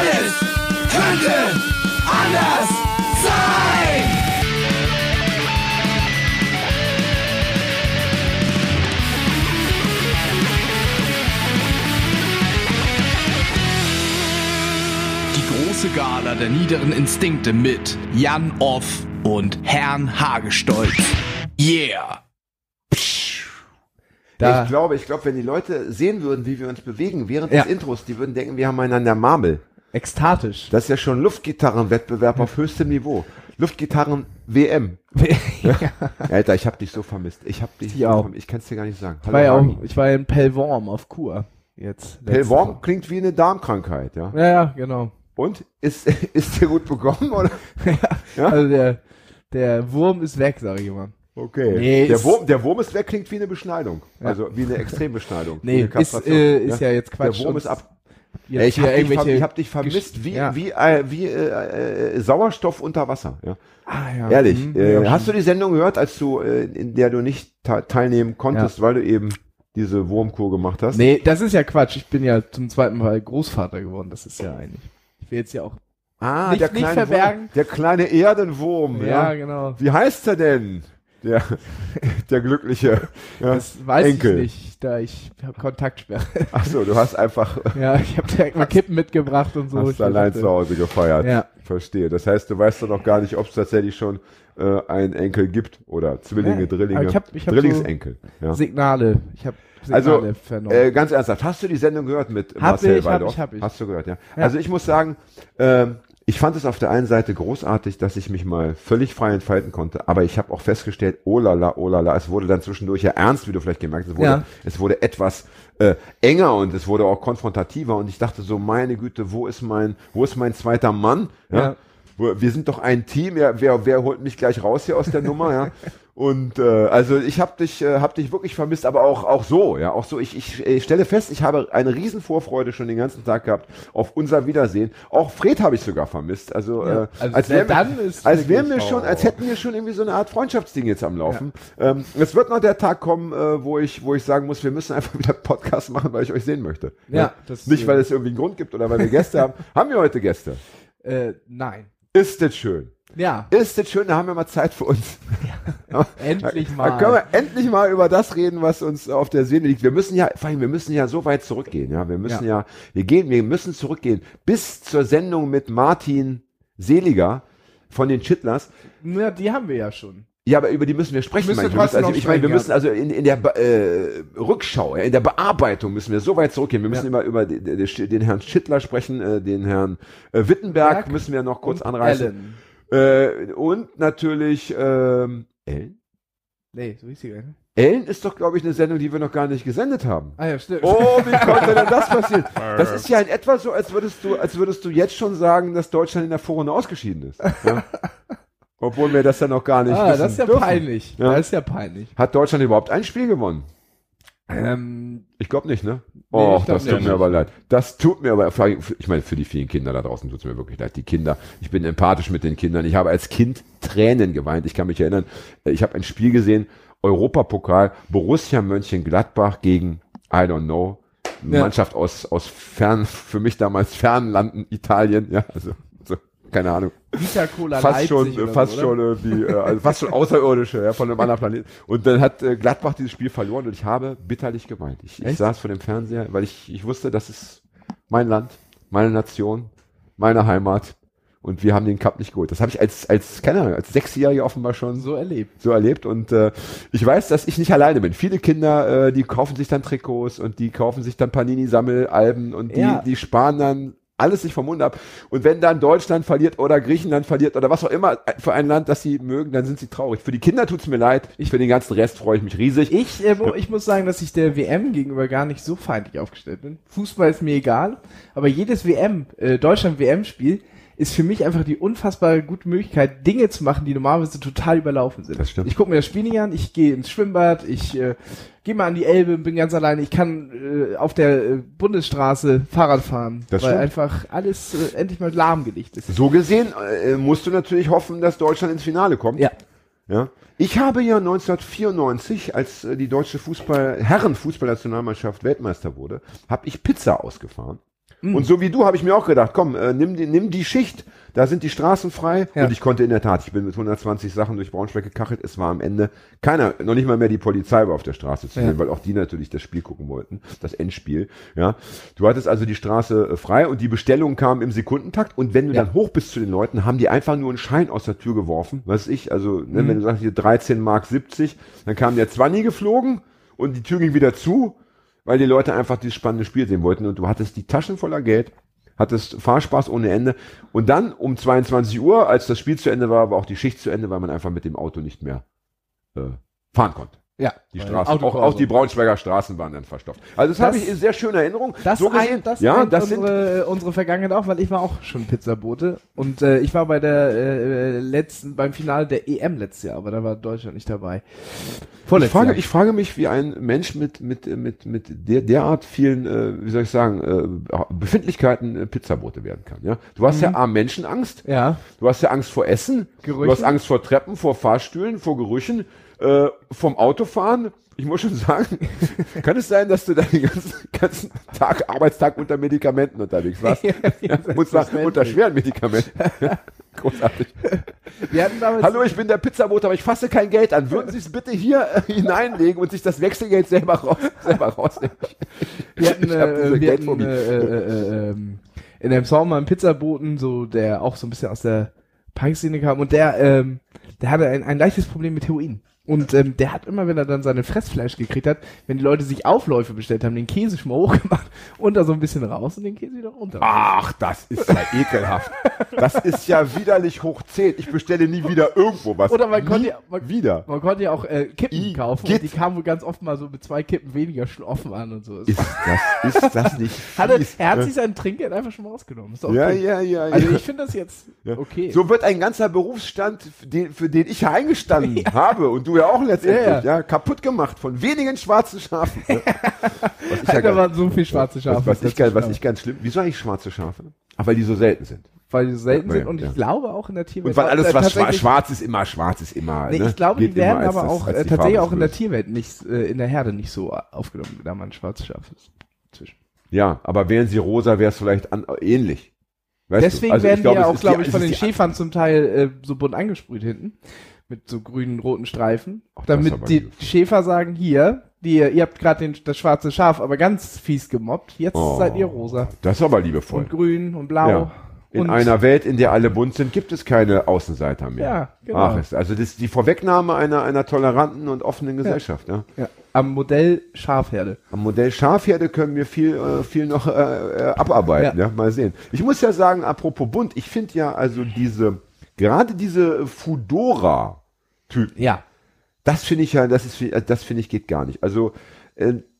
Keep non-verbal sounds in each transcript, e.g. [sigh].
Alles könnte anders sein. Die große Gala der niederen Instinkte mit Jan Off und Herrn Hagestolz. Yeah! Da- ich glaube, ich glaube, wenn die Leute sehen würden, wie wir uns bewegen während Ja. des Intros, die würden denken, wir haben einander Marmel. Ekstatisch. Das ist ja schon Luftgitarrenwettbewerb auf höchstem Niveau. Luftgitarren WM. [laughs] Alter, ich hab dich so vermisst. Ich hab dich Ich auch. vermisst. Ich kann es dir gar nicht sagen. Ich war ja auch, ich war ja in Pellworm auf Kur. Jetzt. Pellworm klingt wie eine Darmkrankheit, ja. Ja, ja, genau. Und ist [laughs] ist dir gut bekommen oder? [laughs] Ja? Also der, der Wurm ist weg, sag ich immer. Okay. Nee, der Wurm, der Wurm ist weg, klingt wie eine Beschneidung. Ja. Also wie eine Extrembeschneidung. Nee, ist, äh, ist ja jetzt Quatsch. Der Wurm ist ab. Jetzt ich hier hab dich, ver irgendwelche ich hab dich vermisst wie, ja. wie, äh, wie äh, äh, Sauerstoff unter Wasser. Ja. Ah, ja. Ehrlich. Hm, äh, hast du die Sendung gehört, als du, äh, in der du nicht te- teilnehmen konntest, weil du eben diese Wurmkur gemacht hast? Nee, das ist ja Quatsch. Ich bin ja zum zweiten Mal Großvater geworden. Das ist ja eigentlich. Ich will jetzt ja auch. Ah, Nicht- der nicht kleine verbergen. Wurm, der kleine Erdenwurm. Ja, Ja, genau. Wie heißt er denn? Der, der glückliche ja, [laughs] Das weiß Enkel. ich nicht, da ich habe Kontaktsperre. [laughs] Ach so, du hast einfach [laughs] ja, ich habe direkt mal Kippen mitgebracht und so. hast Ich allein dachte- zu Hause gefeiert. Ja. Verstehe. Das heißt, du weißt doch noch gar nicht, ob es tatsächlich schon äh, einen Enkel gibt oder Zwillinge, Ja, Drillinge, ich hab- ich hab Drillingsenkel. Ja. Signale. Ich habe Also, Signale vernommen. Äh, ganz ernsthaft, hast du die Sendung gehört mit Hab Marcel ich, hab ich, hab ich. Hast du gehört, ja. Ja. Also ich muss sagen, ähm, ich fand es auf der einen Seite großartig, dass ich mich mal völlig frei entfalten konnte, aber ich habe auch festgestellt, oh la la, oh la la, es wurde dann zwischendurch ja ernst, wie du vielleicht gemerkt hast, es wurde, Ja. es wurde etwas äh, enger und es wurde auch konfrontativer und ich dachte so, meine Güte, wo ist mein, wo ist mein zweiter Mann? Ja. Ja. Wir sind doch ein Team, ja, wer, wer holt mich gleich raus hier aus der Nummer, ja? [laughs] Und äh, also ich habe dich, äh, hab dich wirklich vermisst, aber auch auch so, ja, auch so. Ich, ich, ich stelle fest, ich habe eine riesen Vorfreude schon den ganzen Tag gehabt auf unser Wiedersehen. Auch Fred habe ich sogar vermisst. Also, Ja, äh, also als wären wir, als wären wir schon, als hätten wir schon irgendwie so eine Art Freundschaftsding jetzt am Laufen. Ähm, es wird noch der Tag kommen, äh, wo ich, wo ich sagen muss, wir müssen einfach [laughs] wieder Podcast machen, weil ich euch sehen möchte. Ja, das- nicht weil es irgendwie einen Grund gibt oder weil wir Gäste haben. [laughs] Haben wir heute Gäste? äh, nein. Ist das schön? Ja, Ist das schön, da haben wir mal Zeit für uns. [laughs] endlich Da mal. können wir endlich mal über das reden, was uns auf der Seele liegt. Wir müssen ja, vor allem, wir müssen ja so weit zurückgehen, ja. Wir müssen ja, Ja. wir gehen, wir müssen zurückgehen bis zur Sendung mit Martin Seliger von den Chitlers. Na, die haben wir ja schon. Ja, aber über die müssen wir sprechen. Müssen wir also, ich meine, wir sprechen, müssen also in, in der äh, Rückschau, in der Bearbeitung müssen wir so weit zurückgehen. Wir müssen Ja. immer über den, den, Herrn Schittler sprechen, äh, den Herrn äh, Wittenberg Berg müssen wir noch kurz anreißen. Ellen. Äh, und natürlich ähm, Ellen? Nee, so hieß sie nicht. Ellen ist doch, glaube ich, eine Sendung, die wir noch gar nicht gesendet haben. Ah ja, stimmt. Oh, wie [laughs] konnte denn das passieren? Das ist ja in etwa so, als würdest du, als würdest du jetzt schon sagen, dass Deutschland in der Vorrunde ausgeschieden ist. Ja? [laughs] Obwohl wir das ja noch gar nicht ah, wissen das ist ja dürfen. peinlich. Ja. Das ist ja peinlich. Hat Deutschland überhaupt ein Spiel gewonnen? Ähm, Ich glaube nicht, ne? Nee, Oh, das tut nicht. mir aber leid. Das tut mir aber, ich meine, für die vielen Kinder da draußen tut es mir wirklich leid. Die Kinder, ich bin empathisch mit den Kindern. Ich habe als Kind Tränen geweint. Ich kann mich erinnern, äh, ich habe ein Spiel gesehen, Europapokal, Borussia Mönchengladbach gegen, I don't know, eine Ja. Mannschaft aus, aus fern, für mich damals Fernlanden, Italien, ja, also, so, keine Ahnung Vita Cola fast schon, Leipzig oder fast so, schon irgendwie, äh, also fast schon außerirdische, ja, von einem anderen Planeten. Und dann hat äh, Gladbach dieses Spiel verloren und ich habe bitterlich geweint. Ich, ich saß vor dem Fernseher, weil ich, ich wusste, das ist mein Land, meine Nation, meine Heimat und wir haben den Cup nicht geholt. Das habe ich als, als, keine Ahnung, als Sechsjähriger offenbar schon so erlebt. so erlebt und äh, ich weiß, dass ich nicht alleine bin. Viele Kinder, äh, die kaufen sich dann Trikots und die kaufen sich dann Panini-Sammelalben und die, Ja. die sparen dann alles sich vom Mund ab. Und wenn dann Deutschland verliert oder Griechenland verliert oder was auch immer für ein Land, das sie mögen, dann sind sie traurig. Für die Kinder tut's mir leid. Ich für den ganzen Rest freue ich mich riesig. Ich, äh, ich muss sagen, dass ich der WM gegenüber gar nicht so feindlich aufgestellt bin. Fußball ist mir egal, aber jedes WM, äh, Deutschland-WM-Spiel ist für mich einfach die unfassbar gute Möglichkeit, Dinge zu machen, die normalerweise total überlaufen sind. Das stimmt. Ich gucke mir das Spiel nicht an, ich gehe ins Schwimmbad, ich äh, gehe mal an die Elbe, bin ganz alleine, ich kann äh, auf der äh, Bundesstraße Fahrrad fahren, Das weil stimmt. einfach alles äh, endlich mal lahmgelegt ist. So gesehen äh, musst du natürlich hoffen, dass Deutschland ins Finale kommt. Ja. Ja. Ich habe ja 1994, als äh, die deutsche Fußball Herren Fußballnationalmannschaft Weltmeister wurde, habe ich Pizza ausgefahren Und so wie du habe ich mir auch gedacht, komm, äh, nimm, die, nimm die Schicht, da sind die Straßen frei. Ja. Und ich konnte in der Tat, ich bin mit 120 Sachen durch Braunschweig gekachelt. Es war am Ende keiner, noch nicht mal mehr die Polizei war auf der Straße zu Ja. sehen, weil auch die natürlich das Spiel gucken wollten, das Endspiel. Ja, du hattest also die Straße äh, frei und die Bestellung kam im Sekundentakt. Und wenn du Ja. dann hoch bist zu den Leuten, haben die einfach nur einen Schein aus der Tür geworfen, was ich, also ne, Mhm. wenn du sagst hier 13 Mark 70, dann kam der 20 geflogen und die Tür ging wieder zu, weil die Leute einfach dieses spannende Spiel sehen wollten und du hattest die Taschen voller Geld, hattest Fahrspaß ohne Ende und dann um 22 Uhr, als das Spiel zu Ende war, war auch die Schicht zu Ende, weil man einfach mit dem Auto nicht mehr äh, fahren konnte. Ja. Die Straßen, auch, auch die Braunschweiger Straßen waren dann verstopft. Also das, habe Das- ich in sehr schöner Erinnerung. Das, so gesehen, ein, das ja, das sind unsere, unsere Vergangenheit auch, weil ich war auch schon Pizzabote und äh, ich war bei der äh, letzten, beim Finale der EM letztes Jahr, aber da war Deutschland nicht dabei. Ich frage, Jahr. ich frage mich, wie ein Mensch mit, mit, mit, mit der, derart vielen, äh, wie soll ich sagen, äh, Befindlichkeiten äh, Pizzabote werden kann. Ja? Du hast ja A, Menschenangst, ja. du hast ja Angst vor Essen, Gerüchen. du hast Angst vor Treppen, vor Fahrstühlen, vor Gerüchen, äh, vom Autofahren. Ich muss schon sagen, [laughs] kann es sein, dass du dann den ganzen, ganzen Tag, Arbeitstag unter Medikamenten unterwegs warst? [laughs] Ja, Ja, muss sagen, unter schweren Medikamenten. [laughs] Großartig. Hallo, ich bin der Pizzabote, aber ich fasse kein Geld an. Würden Sie es bitte hier äh, hineinlegen und sich das Wechselgeld selber, raus, selber rausnehmen? Wir hatten, Ich äh, wir hatten äh, äh, äh, ähm, in einem Song mal einen Pizzaboten, so der auch so ein bisschen aus der Punk-Szene kam und der, ähm, der hatte ein, ein leichtes Problem mit Heroin. Und ähm, der hat immer, wenn er dann seine Fressfleisch gekriegt hat, wenn die Leute sich Aufläufe bestellt haben, den Käse schon mal [laughs] hochgemacht und da so ein bisschen raus und den Käse wieder runter. Ach, das ist ja [laughs] ekelhaft. Das ist ja widerlich hoch 10. Ich bestelle nie wieder irgendwo was. Oder man nie konnte ja- man- wieder. Man konnte ja auch äh, Kippen I- kaufen Git. und die kamen wohl ganz oft mal so mit zwei Kippen weniger schloffen an und so. Ist das, ist das nicht [laughs] Hat er, er hat sich sein Trinkgeld einfach schon mal rausgenommen. Ja, okay. ja, ja, ja. Also ich finde das jetzt Ja. okay. So wird ein ganzer Berufsstand, für den, für den ich ja eingestanden habe und du ja auch letztendlich, Ja, ja, ja. kaputt gemacht von wenigen schwarzen Schafen. Ja. [laughs] Was ich ja da ganz- waren so viele schwarze Schafe. was, was, ich, was ich ganz schlimm, wieso eigentlich schwarze Schafe? Ach, weil die so selten sind. weil die so selten Ja, sind und ja. ich glaube auch in der Tierwelt. Und weil alles, äh, was schwarz, schwarz ist, immer schwarz ist immer. Nee, ne? ich glaube, Geht die werden aber das- auch äh, tatsächlich auch in der. Tierwelt nicht, äh, in der Herde nicht so aufgenommen, da man ein schwarzes Schaf ist. Zwischen. Ja, aber wären sie rosa, wäre es vielleicht an, ähnlich. Weißt Deswegen? Also werden die ja auch, glaube ich, von den Schäfern zum Teil äh, so bunt angesprüht hinten. Mit so grünen, roten Streifen. Ach, damit die lieb. Schäfer sagen, hier, die, ihr habt gerade das schwarze Schaf aber ganz fies gemobbt, jetzt Oh, seid ihr rosa. Das ist aber liebevoll. Und grün und blau. Ja. In und einer Welt, in der alle bunt sind, gibt es keine Außenseiter mehr. Ja, genau. Ach, ist, also das ist die Vorwegnahme einer, einer toleranten und offenen Gesellschaft. Ja. ja, am Modell Schafherde. Am Modell Schafherde können wir viel, äh, viel noch äh, äh, abarbeiten. Ja. Ja. Mal sehen. Ich muss ja sagen, apropos bunt, ich finde ja also diese, gerade diese Fudora-Typen, Ja. das finde ich ja, das ist, das finde ich geht gar nicht. Also,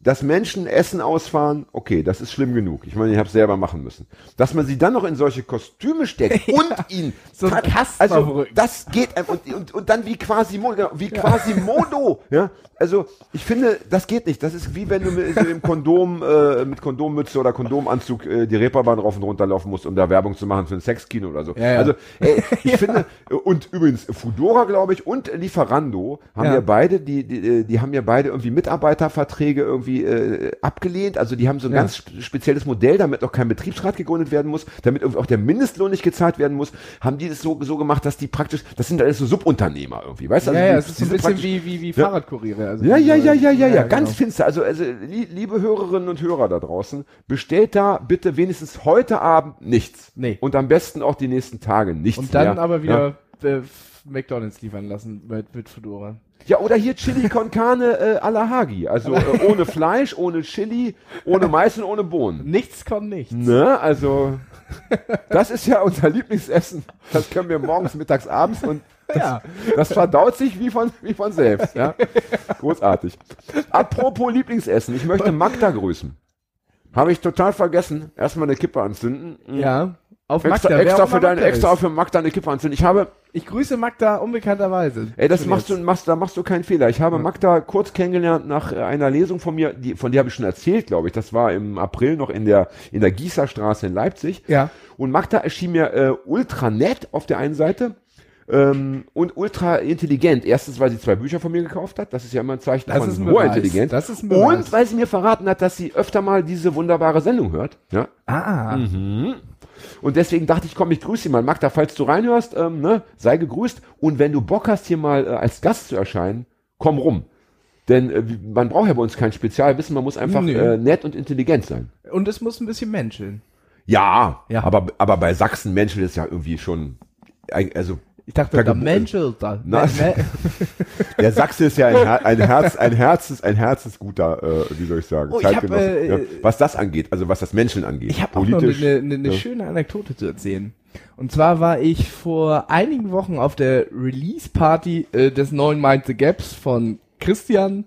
dass Menschen Essen ausfahren, okay, das ist schlimm genug. Ich meine, ich habe es selber machen müssen. Dass man sie dann noch in solche Kostüme steckt [laughs] und ihn So ein also das geht und, und, und dann wie quasi genau, wie quasi Modo, [laughs] ja. Also ich finde, das geht nicht. Das ist wie wenn du mit, mit dem Kondom äh, mit Kondommütze oder Kondomanzug äh, die Reeperbahn rauf und runter laufen musst, um da Werbung zu machen für ein Sexkino oder so. Ja, ja. Also ey, [laughs] ich finde und übrigens Fudora glaube ich und Lieferando haben ja, Ja. beide die, die die haben ja beide irgendwie Mitarbeiterverträge irgendwie äh, abgelehnt. Also die haben so ein Ja. ganz sp- spezielles Modell, damit auch kein Betriebsrat gegründet werden muss, damit irgendwie auch der Mindestlohn nicht gezahlt werden muss, haben die das so, so gemacht, dass die praktisch, das sind alles so Subunternehmer irgendwie, weißt du? Also ja, die, ja, es ist so die ein bisschen wie, wie, wie Ja. Fahrradkuriere. Also ja, ja, ja, ja, ja, ja, ganz genau. finster. Also, also li liebe Hörerinnen und Hörer da draußen, bestellt da bitte wenigstens heute Abend nichts. Nee. Und am besten auch die nächsten Tage nichts Und dann mehr. aber Ja. wieder äh, McDonalds liefern lassen mit, mit Fedora. Ja, oder hier Chili con Carne äh, à la Hagi. Also äh, ohne Fleisch, ohne Chili, ohne Mais und ohne Bohnen. Nichts kann nichts. Ne, also das ist ja unser Lieblingsessen. Das können wir morgens, mittags, abends und Ja. das verdaut sich wie von, wie von selbst. Ja? Großartig. Apropos Lieblingsessen, ich möchte Magda grüßen. Habe ich total vergessen. Erstmal eine Kippe anzünden. Ja. Auf Extra, Magda. extra für deine, Magda extra für Magda eine Kippe anzünden. Ich habe, Ich grüße Magda unbekannterweise. ey, das machst du, jetzt. machst, da machst du keinen Fehler. Ich habe Magda kurz kennengelernt nach äh, einer Lesung von mir, die, von der habe ich schon erzählt, glaube ich. Das war im April noch in der, in der Gießerstraße in Leipzig. Ja. Und Magda erschien mir äh, ultra nett auf der einen Seite. Ähm, und ultra intelligent. Erstens, weil sie zwei Bücher von mir gekauft hat. Das ist ja immer ein Zeichen Das von ist ein hoher. Intelligenz. Das ist ein Beweis. und weil sie mir verraten hat, dass sie öfter mal diese wunderbare Sendung hört. Ja. Ah, Und deswegen dachte ich, komm, ich grüße sie mal. Magda, falls du reinhörst, ähm, ne, sei gegrüßt. Und wenn du Bock hast, hier mal äh, als Gast zu erscheinen, komm rum. Denn äh, man braucht ja bei uns kein Spezialwissen, man muss einfach Nö. äh, nett und intelligent sein. und es muss ein bisschen menscheln. Ja, Ja. Aber, aber bei Sachsen Menschen ist ja irgendwie schon, also Ich dachte, Verge- der menschelt da. Na, Me- me- [laughs] der Sachse ist ja ein, Her ein Herz, ein Herzens, ein herzensguter, äh, wie soll ich sagen, Oh, ich hab, äh, ja, was das angeht, also was das Menschen angeht. Ich habe auch noch eine, eine, eine ja. schöne Anekdote zu erzählen. Und zwar war ich vor einigen Wochen auf der Release-Party äh, des neuen Mind the Gaps von Christian.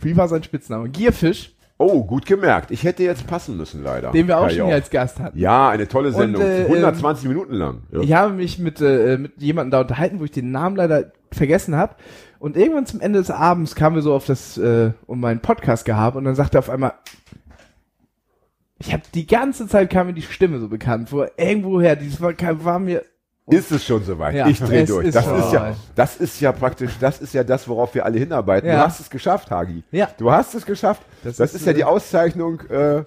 Wie war sein Spitzname? Gierfisch, Oh, gut gemerkt. Ich hätte jetzt passen müssen, leider. den wir auch Herr schon hier als Gast hatten. Ja, eine tolle Sendung. äh, 120 Minuten lang. Ja. Ich habe mich mit, äh, mit jemandem da unterhalten, wo ich den Namen leider vergessen habe. Und irgendwann zum Ende des Abends kamen wir so auf das, äh, um meinen Podcast gehabt und dann sagte er auf einmal, ich habe die ganze Zeit kam mir die Stimme so bekannt, wo irgendwoher, dieses war, war mir, Ist es schon soweit? Ja, ich drehe durch. das ist ja, das ist ja praktisch, das ist ja das, worauf wir alle hinarbeiten. Ja. Du hast es geschafft, Hagi. Ja. Du hast es geschafft. Das, Das ist, ist, ja die äh, Auszeichnung. Äh,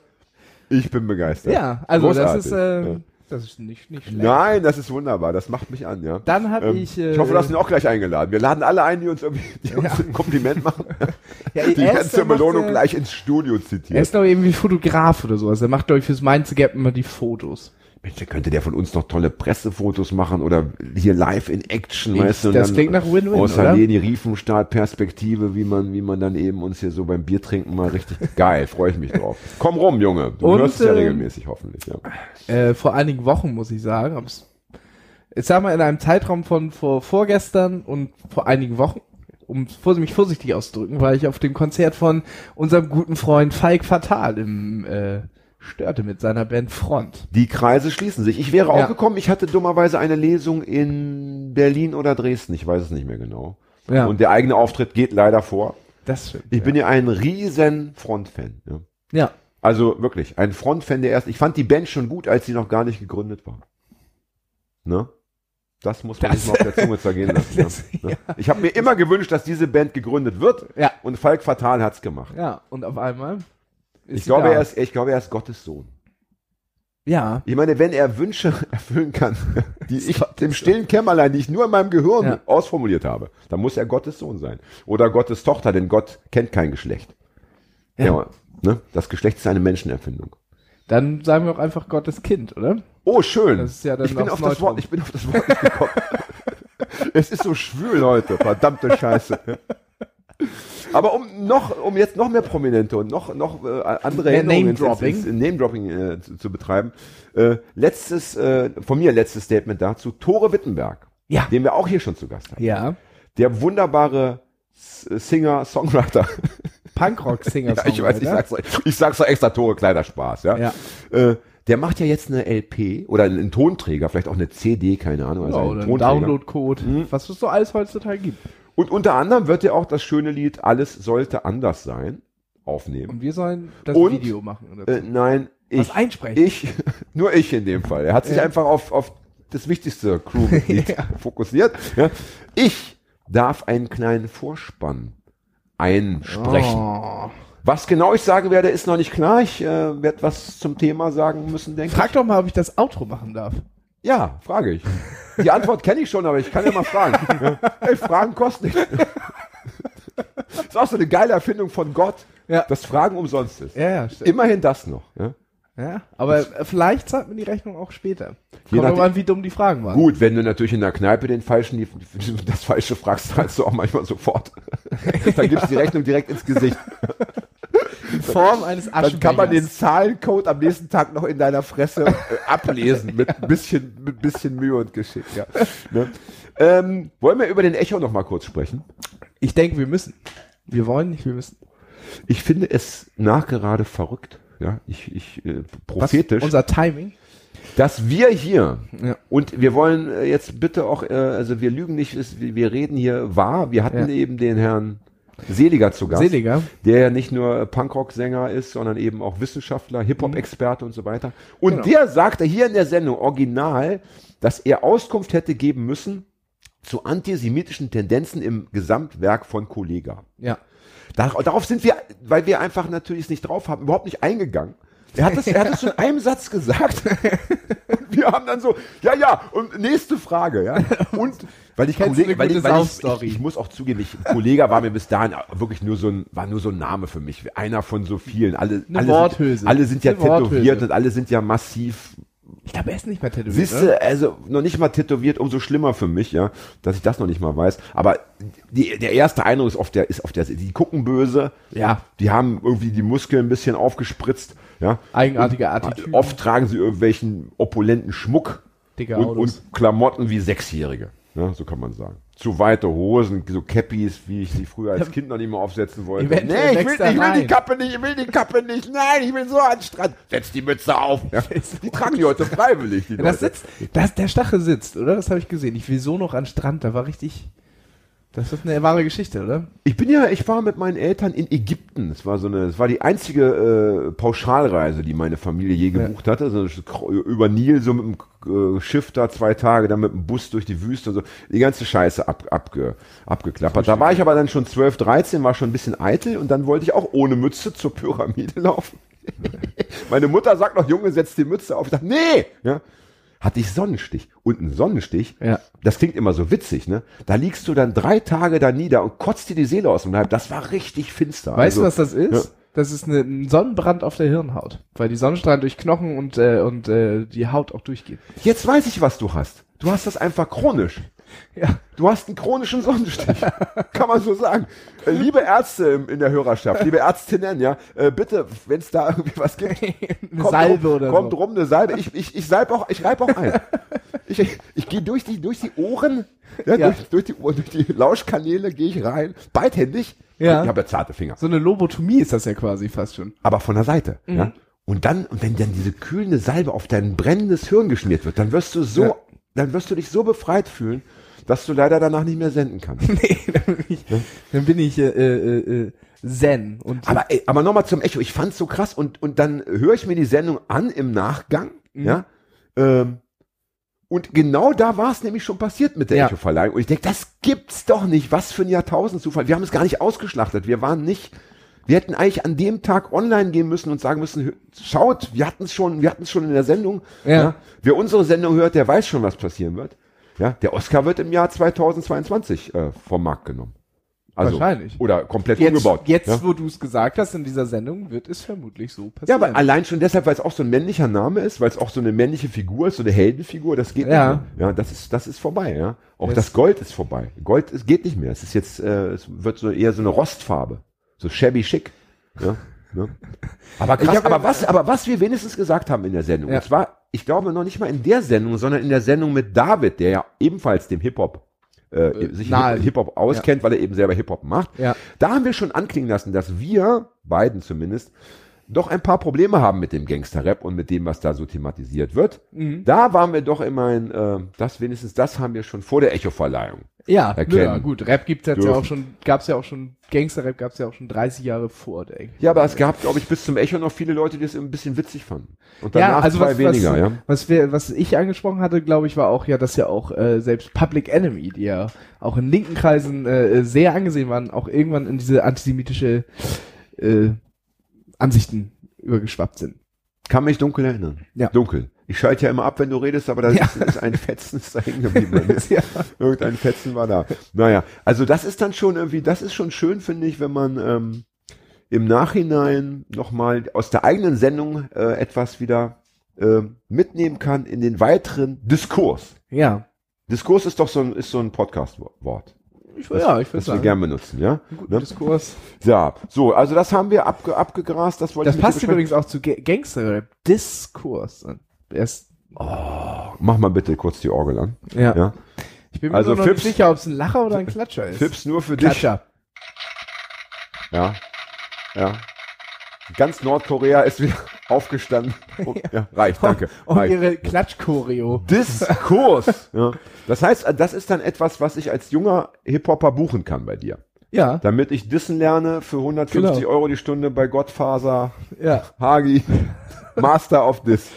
ich bin begeistert. ja, also das Großartig. ist, äh, Ja. das ist nicht, nicht schlecht. Nein, das ist wunderbar. Das macht mich an, ja. Dann habe Ähm, ich, äh, ich hoffe, du hast ihn auch gleich eingeladen. Wir laden alle ein, die uns irgendwie die uns ein Kompliment machen. [laughs] ja, Die er er macht, Belohnung äh, gleich ins Studio Er zitiert. ist doch irgendwie Fotograf oder sowas. Er macht, glaube ich, fürs the Gap immer die Fotos. Mensch, da könnte der von uns noch tolle Pressefotos machen oder hier live in Action, Ich- weißt du? das dann klingt nach Win-Win, Aus oder? Leni Riefenstahl Perspektive, wie man, wie man dann eben uns hier so beim Bier trinken mal richtig [laughs] geil, freue ich mich drauf. Komm rum, Junge. Du Und, hörst es ja ähm, regelmäßig, hoffentlich, ja. Äh, vor einigen Wochen, muss ich sagen. hab's- Ich sag mal, in einem Zeitraum von vor vorgestern und vor einigen Wochen, um mich vorsichtig auszudrücken, war ich auf dem Konzert von unserem guten Freund Falk Fatal im äh, Störte mit seiner Band Front. Die Kreise schließen sich. Ich wäre Ja. auch gekommen, ich hatte dummerweise eine Lesung in Berlin oder Dresden, ich weiß es nicht mehr genau. Ja, Und der eigene Auftritt geht leider vor. das stimmt. Ich ja. bin ja ein riesen Front-Fan. Ja. ja. Also wirklich, ein Frontfan der ersten. Ich fand die Band schon gut, als sie noch gar nicht gegründet war. Ne? Das muss man Das- sich mal auf der Zunge zergehen [laughs] lassen. das- ne? Ne? Ich habe mir immer gewünscht, dass diese Band gegründet wird. Ja. Und Falk Fatal hat's gemacht. Ja, und auf einmal ist Ich glaube, er ist, ich glaube, er ist Gottes Sohn. Ja, Ich meine, wenn er Wünsche [laughs] erfüllen kann, [laughs] die ich im stillen Kämmerlein, die ich nur in meinem Gehirn Ja. ausformuliert habe, dann muss er Gottes Sohn sein. Oder Gottes Tochter, denn Gott kennt kein Geschlecht. Ja. Ja. ne? Das Geschlecht ist eine Menschenerfindung. dann sagen wir auch einfach Gottes Kind, oder? Oh, schön. Das ist ja dann ich, bin auf das. Wort, ich bin auf das Wort nicht gekommen. [laughs] es ist so schwül heute, verdammte Scheiße. Aber um noch, um jetzt noch mehr Prominente und noch, noch äh, andere Name-Dropping. ins- ins- Name-Dropping äh, zu, zu betreiben. Äh, letztes, äh, von mir letztes Statement dazu. Tore Wittenberg, Ja. den wir auch hier schon zu Gast haben. Ja. Der wunderbare S- Singer, Songwriter. [laughs] Punkrock-Singer. [laughs] Ja, ich weiß, ich sag's, ich sag's doch extra Tore, kleiner Spaß, ja. Ja. Äh, der macht ja jetzt eine LP oder einen Tonträger, vielleicht auch eine CD, keine Ahnung. Also Ja, einen oder ein Tonträger. Download-Code, was es so alles heutzutage gibt. Und unter anderem wird er auch das schöne Lied Alles sollte anders sein aufnehmen. Und wir sollen das Und, Video machen. Oder Äh, nein, ich, Was einsprechen? ich, [laughs] nur ich in dem Fall. Er hat sich Ja. einfach auf, auf das wichtigste Crewmitglied [laughs] fokussiert. Ja. Ich darf einen kleinen Vorspann einsprechen. Oh. Was genau ich sagen werde, ist noch nicht klar. Ich äh, werde was zum Thema sagen müssen, denke Frag doch mal, ob ich das Outro machen darf. Ja, frage ich. Die Antwort kenne ich schon, aber ich kann ja mal fragen. [laughs] Ey, Fragen kosten nichts. ist auch so eine geile Erfindung von Gott, Ja. dass Fragen umsonst ist. Ja, ja, stimmt. Immerhin das noch. Ja. Ja, aber äh, vielleicht zahlt man die Rechnung auch später. Je Kommt aber an, wie dumm die Fragen waren. Gut, wenn du natürlich in der Kneipe den falschen, das falsche fragst, zahlst du auch manchmal sofort. [laughs] Dann gibst du die Rechnung direkt ins Gesicht. In Form eines Dann kann man den Aschenbechers. Zahlencode am nächsten Tag noch in deiner Fresse äh, ablesen mit ein [laughs] bisschen, mit bisschen Mühe und Geschick. Ja. Ne? Ähm, wollen wir über den Echo noch mal kurz sprechen? Ich denke, wir müssen. Wir wollen nicht, wir müssen. Ich finde es nachgerade verrückt, ja, ich, ich äh, Was, prophetisch, unser Timing. dass wir hier Ja. und wir wollen äh, jetzt bitte auch, äh, also wir lügen nicht, wir wir reden hier wahr. Wir hatten Ja. eben den Herrn Seliger zu Gast. Seliger. Der ja nicht nur Punkrock-Sänger ist, sondern eben auch Wissenschaftler, Hip-Hop-Experte und so weiter. Und Genau. der sagte hier in der Sendung original, dass er Auskunft hätte geben müssen zu antisemitischen Tendenzen im Gesamtwerk von Kollega. Ja. Dar darauf sind wir, weil wir einfach natürlich es nicht drauf haben, überhaupt nicht eingegangen. Er hat es, er hat es in einem Satz gesagt. [laughs] Und wir haben dann so, ja, ja, und nächste Frage, ja. [laughs] Und weil ich Kollege, weil ich, weil ich, ich, ich muss auch zugeben, ich, Kollege war mir bis dahin wirklich nur so ein, war nur so ein Name für mich. Einer von so vielen. Alle, Eine alle, Worthülse. Sind, alle sind ja Eine Worthülse. tätowiert und alle sind ja massiv Ich glaube, er ist nicht mehr tätowiert. Siehst du, also noch nicht mal tätowiert, umso schlimmer für mich, ja, dass ich das noch nicht mal weiß. Aber die, der erste Eindruck ist auf der, ist auf der, die gucken böse, Ja. die haben irgendwie die Muskeln ein bisschen aufgespritzt, ja. Eigenartige Und Attitüden. Oft tragen sie irgendwelchen opulenten Schmuck Dicke und, und Klamotten wie Sechsjährige, ja, so kann man sagen. Zu weite Hosen, so Cappies, wie ich sie früher als Kind noch nicht mehr aufsetzen wollte. Eventuell nee, ich will, ich will die. Kappe nicht, ich will die Kappe nicht, nein, ich will so an den Strand. Setz die Mütze auf. Ja. Die tragen die heute freiwillig, die das Leute. sitzt, das, der Stachel sitzt, oder? Das habe ich gesehen. Ich will so noch an den Strand, da war richtig. Das ist eine wahre Geschichte, oder? Ich bin ja, ich war mit meinen Eltern in Ägypten. Es war so eine, es war die einzige äh, Pauschalreise, die meine Familie je gebucht hatte. So kr- über Nil, so mit dem äh, Schiff da zwei Tage, dann mit dem Bus durch die Wüste und so. Die ganze Scheiße ab, abge, abgeklappert. Da war ich aber dann schon 12, 13, war schon ein bisschen eitel und dann wollte ich auch ohne Mütze zur Pyramide [laughs] laufen. [laughs] meine Mutter sagt noch, Junge, setz die Mütze auf. Ich sag, nee! Ja. Hatte ich Sonnenstich. Und ein Sonnenstich, Ja. das klingt immer so witzig, ne? Da liegst du dann drei Tage da nieder und kotzt dir die Seele aus dem Leib. Das war richtig finster. Weißt du, Also, was das ist? ja. Das ist eine, ein Sonnenbrand auf der Hirnhaut. Weil die Sonnenstrahlen durch Knochen und, äh, und äh, die Haut auch durchgehen. Jetzt weiß ich, was du hast. Du hast das einfach chronisch. Ja. Du hast einen chronischen Sonnenstich. [laughs] Kann man so sagen. Äh, liebe Ärzte in der Hörerschaft, liebe Ärztinnen, ja, äh, bitte, wenn es da irgendwie was gibt, [laughs] Eine Salbe rum, oder kommt so. rum eine Salbe. Ich, ich, ich salb auch, ich reib auch ein. Ich, ich, ich gehe durch die, durch die Ohren, ja, Ja. Durch, durch, die, Ohren, durch die Lauschkanäle gehe ich rein, beidhändig. Ja. Ich habe ja zarte Finger. So eine Lobotomie ist das ja quasi fast schon. aber von der Seite. Mhm. Ja? Und dann, und wenn dann diese kühlende Salbe auf dein brennendes Hirn geschmiert wird, dann wirst du so, Ja. dann wirst du dich so befreit fühlen, dass du leider danach nicht mehr senden kannst. [laughs] nee, dann bin ich, dann bin ich äh, äh, äh, Zen. Und aber ey, aber nochmal zum Echo, ich fand's so krass und, und dann höre ich mir die Sendung an im Nachgang, Mhm. ja, ähm, und genau da war es nämlich schon passiert mit der Ja. Echo-Verleihung. Und ich denke, das gibt's doch nicht. Was für ein Jahrtausendzufall. Wir haben es gar nicht ausgeschlachtet. Wir waren nicht, wir hätten eigentlich an dem Tag online gehen müssen und sagen müssen, schaut, wir hatten es schon, wir hatten es schon in der Sendung. Ja. Wer unsere Sendung hört, der weiß schon, was passieren wird. Ja, der Oscar wird im Jahr 2022 äh, vom Markt genommen. Also, Wahrscheinlich. Oder komplett jetzt, umgebaut. jetzt ja? wo du es gesagt hast in dieser Sendung, wird es vermutlich so Ja, passieren. aber allein schon deshalb, weil es auch so ein männlicher Name ist, weil es auch so eine männliche Figur ist, so eine Heldenfigur, das geht Ja. nicht mehr. Ja, das ist, das ist vorbei, ja. Auch Es- das Gold ist vorbei. Gold ist, geht nicht mehr. Es ist jetzt, äh, es wird so eher so eine Rostfarbe. So shabby schick. Ja. Ne? [laughs] Aber krass, aber ja- was, aber was wir wenigstens gesagt haben in der Sendung, Ja. und zwar, ich glaube noch nicht mal in der Sendung, sondern in der Sendung mit David, der ja ebenfalls dem Hip-Hop äh, sich nahe- Hip- Hip-Hop auskennt, weil er eben selber Hip-Hop macht. Ja. Da haben wir schon anklingen lassen, dass wir, beiden zumindest, doch ein paar Probleme haben mit dem Gangster-Rap und mit dem, was da so thematisiert wird. Mhm. Da waren wir doch immerhin, äh, das wenigstens, das haben wir schon vor der Echo-Verleihung. Ja, erkennen ja, gut. Rap gibt's jetzt ja auch schon, gab's ja auch schon, Gangster-Rap gab's ja auch schon 30 Jahre vor der Ja, aber es gab, glaube ich, bis zum Echo noch viele Leute, die es ein bisschen witzig fanden. Und Ja, danach also zwei was, weniger, was, ja. was, wir, was ich angesprochen hatte, glaube ich, war auch ja, dass ja auch äh, selbst Public Enemy, die ja auch in linken Kreisen äh, sehr angesehen waren, auch irgendwann in diese antisemitische äh, Ansichten übergeschwappt sind. Kann mich dunkel erinnern. Ja. Dunkel. Ich schalte ja immer ab, wenn du redest, aber da Ja. ist, ist ein Fetzen ist [laughs] da hängen geblieben. mir. ja. Irgendein Fetzen war da. Naja, also das ist dann schon irgendwie, das ist schon schön, finde ich, wenn man ähm, im Nachhinein nochmal aus der eigenen Sendung äh, etwas wieder äh, mitnehmen kann in den weiteren Diskurs. ja. Diskurs ist doch so ein, ist so ein Podcast-Wort, Ich, ja, ich würde das wir sagen. gern benutzen, ja? Ne? Diskurs. Ja, so, also das haben wir abge, abgegrast, das wollte Das ich dir passt übrigens auch zu Ga- Gangster-Rap. Diskurs. Erst, Mach mal bitte kurz die Orgel an. ja. Ja. Ich bin mir Also noch Fips- nicht sicher, ob es ein Lacher oder ein Klatscher ist. Fips nur für dich. Klatscher. Ja. Ja. Ganz Nordkorea ist wieder [laughs] aufgestanden. Oh, [laughs] ja, reicht, danke. Und reicht. ihre Klatschchoreo. Diskurs. [laughs] ja. Das heißt, das ist dann etwas, was ich als junger Hip-Hopper buchen kann bei dir. Ja, damit ich Dissen lerne für 150 Genau. Euro die Stunde bei Gottfaser ja. Hagi, Master of Dis.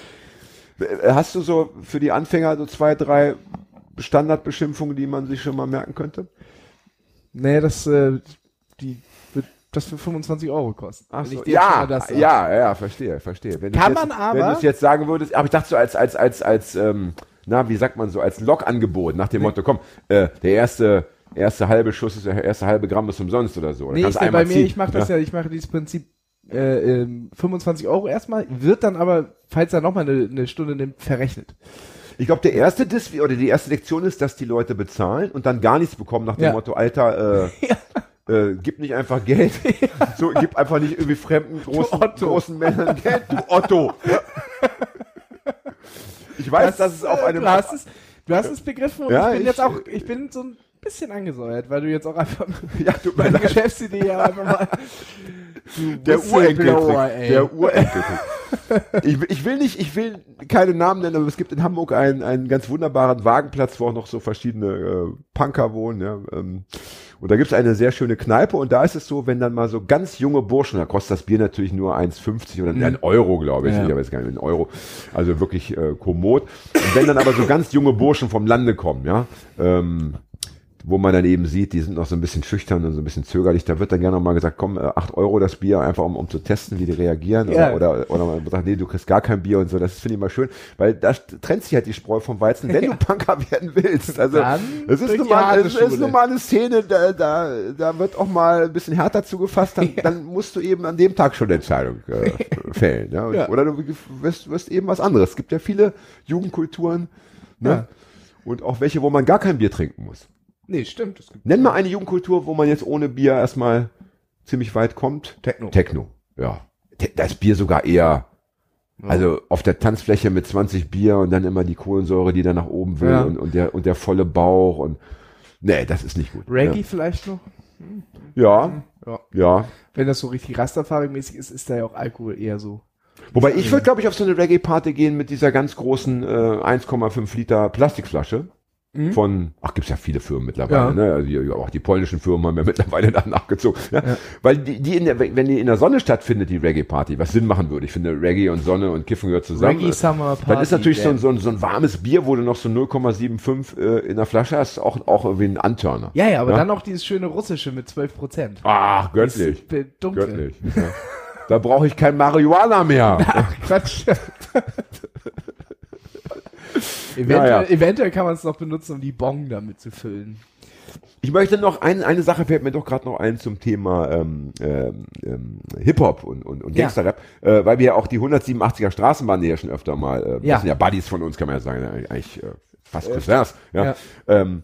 Äh, Hast du so für die Anfänger so zwei, drei Standardbeschimpfungen, die man sich schon mal merken könnte? Nee, das, äh, die das für 25 Euro kosten. Ach so. Ja, ja, ja, verstehe, verstehe. Wenn Kann du jetzt, man aber- Wenn du es jetzt sagen würdest, aber ich dachte so als, als, als, als, ähm, na, wie sagt man so, als Lokangebot, nach dem Motto, komm, äh, der erste, erste halbe Schuss ist der erste halbe Gramm ist umsonst oder so. Oder Nee, ich, bei mir, ziehen. ich mache das ja. ich mache dieses Prinzip äh, ähm, 25 Euro erstmal, wird dann aber, falls er nochmal eine, eine Stunde nimmt, verrechnet. Ich glaube, der erste Dis oder die erste Lektion ist, dass die Leute bezahlen und dann gar nichts bekommen nach dem Ja. Motto, Alter, äh, [laughs] äh, gib nicht einfach Geld, [laughs] so gib einfach nicht irgendwie fremden großen, großen Männern Geld, du [laughs] Otto. ich weiß, dass es auf äh, einem du hast es, du hast es begriffen und Ja, ich bin ich- jetzt auch, ich bin so ein bisschen angesäuert, weil du jetzt auch einfach ja, meine. Geschäftsidee ja einfach mal Der Urenkeltrick. Der Urenkeltrick. ich, will- ich will nicht, ich will keine Namen nennen, aber es gibt in Hamburg einen, einen ganz wunderbaren Wagenplatz, wo auch noch so verschiedene äh, Punker wohnen. Ja, ähm, und da gibt es eine sehr schöne Kneipe und da ist es so, wenn dann mal so ganz junge Burschen, da kostet das Bier natürlich nur 1,50 oder ein Euro, glaube ich. Ja. Ich jetzt gar nicht einen Euro. Also wirklich äh, kommod. Und wenn dann aber so ganz junge Burschen vom Lande kommen, ja, ähm, wo man dann eben sieht, die sind noch so ein bisschen schüchtern und so ein bisschen zögerlich. Da wird dann gerne mal gesagt, komm, äh, 8 Euro das Bier, einfach um, um zu testen, wie die reagieren. Ja. Oder, oder, oder man sagt, nee, du kriegst gar kein Bier und so. Das finde ich mal schön, weil da trennt sich halt die Spreu vom Weizen, wenn [laughs] du Punker werden willst. Also, es ist nun mal, es ist nun mal eine Szene, da, da, da wird auch mal ein bisschen härter zugefasst, dann, dann musst du eben an dem Tag schon eine Entscheidung äh, [laughs] fällen. Ja? Und- Ja. Oder du wirst, wirst eben was anderes. Es gibt ja viele Jugendkulturen, ne? Ja. Und auch welche, wo man gar kein Bier trinken muss. Nee, stimmt. Das Nenn mal eine Jugendkultur, wo man jetzt ohne Bier erstmal ziemlich weit kommt. Techno. Techno, ja. Te- Da ist Bier sogar eher, also auf der Tanzfläche mit 20 Bier und dann immer die Kohlensäure, die dann nach oben will Ja. und, und, der, und der volle Bauch und nee, das ist nicht gut. Reggae vielleicht noch. Ja, Ja. ja. Wenn das so richtig Rastafari-mäßig ist, ist da ja auch Alkohol eher so. Wobei ich würde, glaube ich, auf so eine Reggae-Party gehen mit dieser ganz großen äh, 1,5 Liter Plastikflasche. Von, ach, gibt's ja viele Firmen mittlerweile, Ja. ne? Also auch die polnischen Firmen haben ja mittlerweile [laughs] da nachgezogen. Ja? Weil die, die in der, wenn die in der Sonne stattfindet, die Reggae-Party, was Sinn machen würde. Ich finde, Reggae und Sonne und Kiffen gehört zusammen. Reggae Summer Party. Dann ist natürlich so ein, so, ein, so ein warmes Bier, wo du noch so 0,75 äh, in der Flasche hast, auch, auch irgendwie ein Antörner. Ja, ja, aber Ja? dann noch dieses schöne russische mit 12 Prozent. Ach, göttlich. Dunkel. Göttlich. Da brauche ich kein Marihuana mehr. [laughs] Quatsch. [laughs] [laughs] eventuell, Ja, ja. eventuell kann man es noch benutzen, um die Bong damit zu füllen. Ich möchte noch ein, eine Sache fällt mir doch gerade noch ein zum Thema ähm, ähm, ähm, Hip-Hop und, und, und Ja. Gangster-Rap, äh, weil wir ja auch die 187er Straßenbahn hier schon öfter mal, äh, Ja. das sind ja Buddies von uns, kann man ja sagen, eigentlich- äh, fast Cousins. Ja. Ja. Ähm,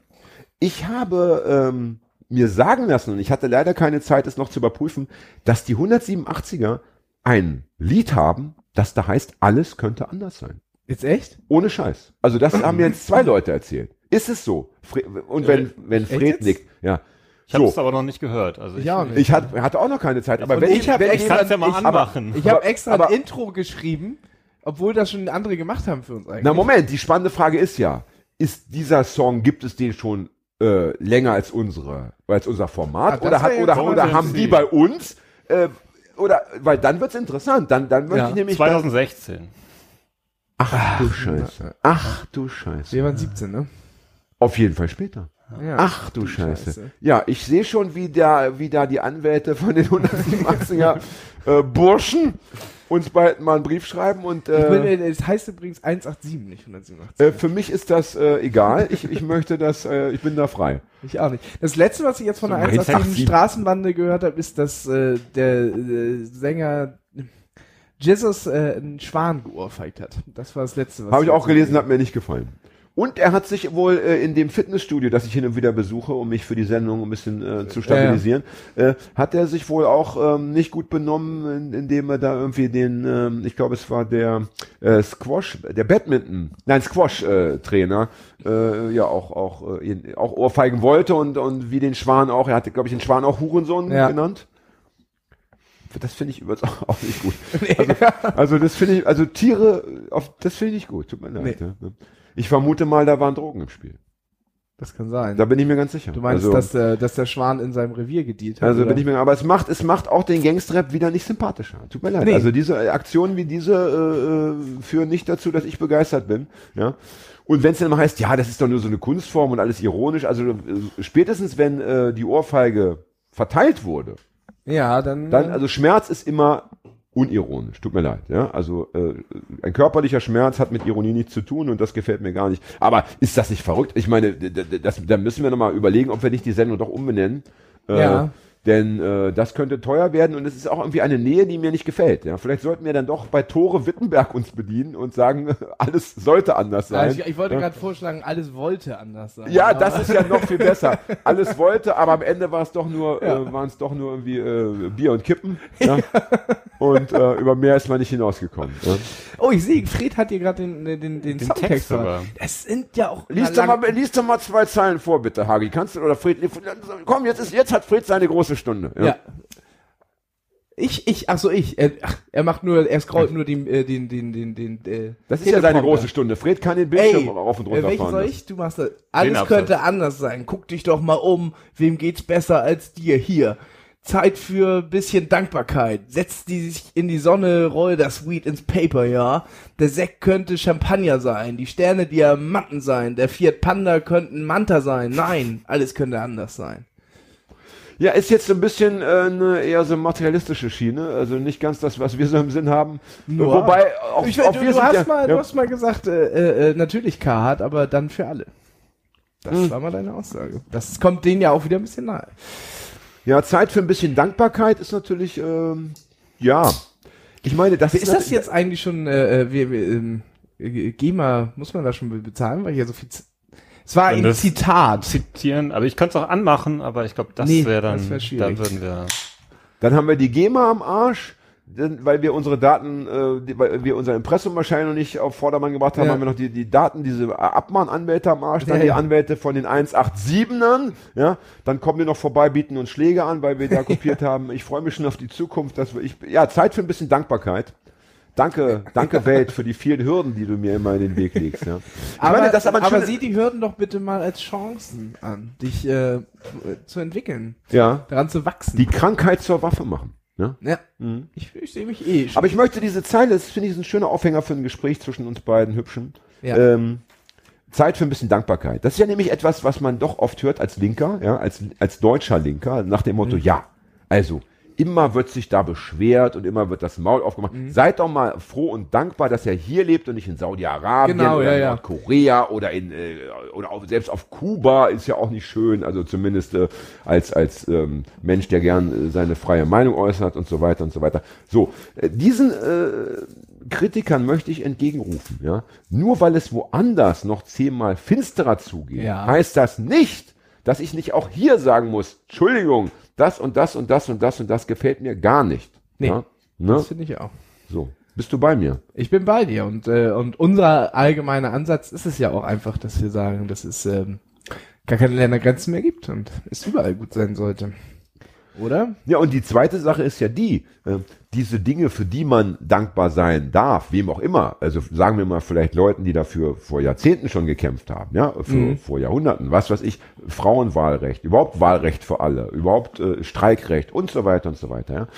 ich habe ähm, mir sagen lassen, und ich hatte leider keine Zeit, es noch zu überprüfen, dass die 187er ein Lied haben, das da heißt, alles könnte anders sein. Jetzt echt? Ohne Scheiß. Also das haben mir jetzt zwei Leute erzählt. Ist es so? Und wenn, wenn Fred nickt, ja. Ich habe So. es aber noch nicht gehört. Also ich, Ich auch nicht. Ich hatte, hatte auch noch keine Zeit, aber wenn ich extra- ich kann es ja mal ich- anmachen. Ich habe Aber- extra aber- ein Intro geschrieben, obwohl das schon andere gemacht haben für uns eigentlich. Na Moment, die spannende Frage ist ja, ist dieser Song, gibt es den schon äh, länger als unsere, als unser Format? Ah, oder hat, oder, oder so haben die bei uns? Äh, oder weil dann wird's interessant. Dann, dann möchte Ja. ich nämlich. 2016. ach du Scheiße. Ach du Scheiße. Wir waren 17, ne? Auf jeden Fall später. Ja. Ach du Scheiße. Scheiße. Ja, ich sehe schon, wie da, wie da die Anwälte von den 187er [laughs] äh, Burschen uns bald mal einen Brief schreiben und Ich bin, äh, äh, es heißt übrigens 187, nicht 187. äh, für mich ist das äh, egal. Ich, ich möchte das, äh, ich bin da frei. Ich auch nicht. Das letzte, was ich jetzt von der So, 187 187. Straßenbande gehört habe, ist, dass äh, der äh, Sänger Jesus äh, einen Schwan geohrfeigt hat. Das war das letzte, was Habe ich auch gelesen, hat mir nicht gefallen. Und er hat sich wohl äh, in dem Fitnessstudio, das ich hin und wieder besuche, um mich für die Sendung ein bisschen äh, zu stabilisieren, Äh, hat er sich wohl auch ähm, nicht gut benommen, in, indem er da irgendwie den, ähm, ich glaube es war der äh, Squash, der Badminton, nein Squash-Trainer, äh, ja auch auch äh, ihn auch ohrfeigen wollte und und wie den Schwan auch, er hatte glaube ich den Schwan auch Hurensohn Ja. genannt. Das finde ich übrigens [laughs] auch, nicht gut. [laughs] Also, also das finde ich, also Tiere, auf, das finde ich nicht gut. Tut mir leid. Nee. Ja. Ich vermute mal, da waren Drogen im Spiel. Das kann sein. Da bin ich mir ganz sicher. du meinst, also, dass, der, dass der Schwan in seinem Revier gedient hat? Also oder? bin ich mir, aber es macht, es macht auch den Gangstrap wieder nicht sympathischer. Tut mir leid. Nee. Also diese Aktionen wie diese äh, äh, führen nicht dazu, dass ich begeistert bin. Ja. Und wenn es dann immer heißt, ja, das ist doch nur so eine Kunstform und alles ironisch, also äh, spätestens wenn äh, die Ohrfeige verteilt wurde, ja, dann. dann, also Schmerz ist immer unironisch, tut mir leid, ja, also äh, ein körperlicher Schmerz hat mit Ironie nichts zu tun und das gefällt mir gar nicht. Aber ist das nicht verrückt? Ich meine, das, da müssen wir nochmal überlegen, ob wir nicht die Sendung doch umbenennen. Äh, Ja. Denn äh, das könnte teuer werden und es ist auch irgendwie eine Nähe, die mir nicht gefällt. Ja, vielleicht sollten wir dann doch bei Tore Wittenberg uns bedienen und sagen, [laughs] alles sollte anders sein. also ich, ich wollte gerade vorschlagen, alles wollte anders sein. Ja, das ist ja noch viel besser. [laughs] Alles wollte, aber am Ende war es doch nur, äh, waren es doch nur irgendwie äh, Bier und Kippen. Ja? [laughs] Und äh, über mehr ist man nicht hinausgekommen. Ja? Oh, ich sehe, Fred hat hier gerade den, den, den, den Soundtext Text. Das sind ja auch. Lies doch, mal, lies doch mal zwei Zeilen vor, bitte, Hagi. Kannst du, oder Fred, komm, jetzt, ist, jetzt hat Fred seine große Stunde. Ja. Ich, ich, ach so, ich. Er, ach, er macht nur, er scrollt nur den, äh, den, den, den, den, äh, Das ist ja seine große Stunde. Fred kann den Bildschirm Ey, rauf und äh, runter welchen fahren. soll ich? Du machst das. Alles könnte anders sein. Guck dich doch mal um. Wem geht's besser als dir? Hier. Zeit für bisschen Dankbarkeit. Setz die sich in die Sonne, roll das Weed ins Paper, ja. Der Sekt könnte Champagner sein, die Sterne Diamanten sein, der Fiat Panda könnten Manta sein. Nein, alles könnte anders sein. Ja, ist jetzt so ein bisschen äh, eine eher so materialistische Schiene, also nicht ganz das, was wir so im Sinn haben. Nur- Wobei auch, ich, auch du, wir du, hast ja, mal, ja, du hast mal gesagt, äh, äh, natürlich Carhartt, aber dann für alle. Das Hm. war mal deine Aussage. Das kommt denen ja auch wieder ein bisschen nahe. Ja, Zeit für ein bisschen Dankbarkeit ist natürlich, ähm, ja. Ich meine, das Ist das natürlich- jetzt eigentlich schon, äh, äh, wir, wir, ähm, äh, GEMA, muss man da schon be- bezahlen, weil hier so viel, Z es war ein das- Zitat. Zitieren, aber ich könnte es auch anmachen, aber ich glaube, das Nee, wäre dann, das wär schwierig. da würden wir. Dann haben wir die GEMA am Arsch, weil wir unsere Daten, äh, weil wir unser Impressum wahrscheinlich noch nicht auf Vordermann gebracht haben, Ja. haben wir noch die, die Daten, diese Abmahnanwälte am Arsch, dann Ja, die. Anwälte von den 187ern, ja, dann kommen die noch vorbei, bieten uns Schläge an, weil wir da [laughs] kopiert haben. Ich freue mich schon auf die Zukunft, dass wir, ich, ja, Zeit für ein bisschen Dankbarkeit. Danke, danke [laughs] Welt für die vielen Hürden, die du mir immer in den Weg legst, ja. Aber, meine, aber aber sieh die Hürden doch bitte mal als Chancen an, dich äh, zu entwickeln, ja, daran zu wachsen. die Krankheit zur Waffe machen, ja. ja, ich, ich sehe mich eh schon. Aber ich möchte diese Zeile, das finde ich ist ein schöner Aufhänger für ein Gespräch zwischen uns beiden Hübschen. Ja. Ähm, Zeit für ein bisschen Dankbarkeit. Das ist ja nämlich etwas, was man doch oft hört als Linker, ja, als, als deutscher Linker, nach dem Mhm. Motto, ja, also, immer wird sich da beschwert und immer wird das Maul aufgemacht. Mhm. Seid doch mal froh und dankbar, dass er hier lebt und nicht in Saudi-Arabien Genau, oder ja, in ja. Nordkorea oder in äh, oder auch, selbst auf Kuba ist ja auch nicht schön, also zumindest äh, als als ähm, Mensch, der gern äh, seine freie Meinung äußert und so weiter und so weiter. So, äh, diesen äh, Kritikern möchte ich entgegenrufen, ja. Nur weil es woanders noch zehnmal finsterer zugeht, Ja. heißt das nicht, dass ich nicht auch hier sagen muss, Entschuldigung, das und das und das und das und das gefällt mir gar nicht. Nee. Ja? Ne? das finde ich auch. So, bist du bei mir? Ich bin bei dir und äh, und unser allgemeiner Ansatz ist es ja auch einfach, dass wir sagen, dass es ähm, gar keine Ländergrenzen mehr gibt und es überall gut sein sollte. Oder? Ja, und die zweite Sache ist ja die, äh, diese Dinge, für die man dankbar sein darf, wem auch immer, also sagen wir mal vielleicht Leuten, die dafür vor Jahrzehnten schon gekämpft haben, ja, für, vor Jahrhunderten, was weiß ich, Frauenwahlrecht, überhaupt Wahlrecht für alle, überhaupt äh, Streikrecht und so weiter und so weiter, ja.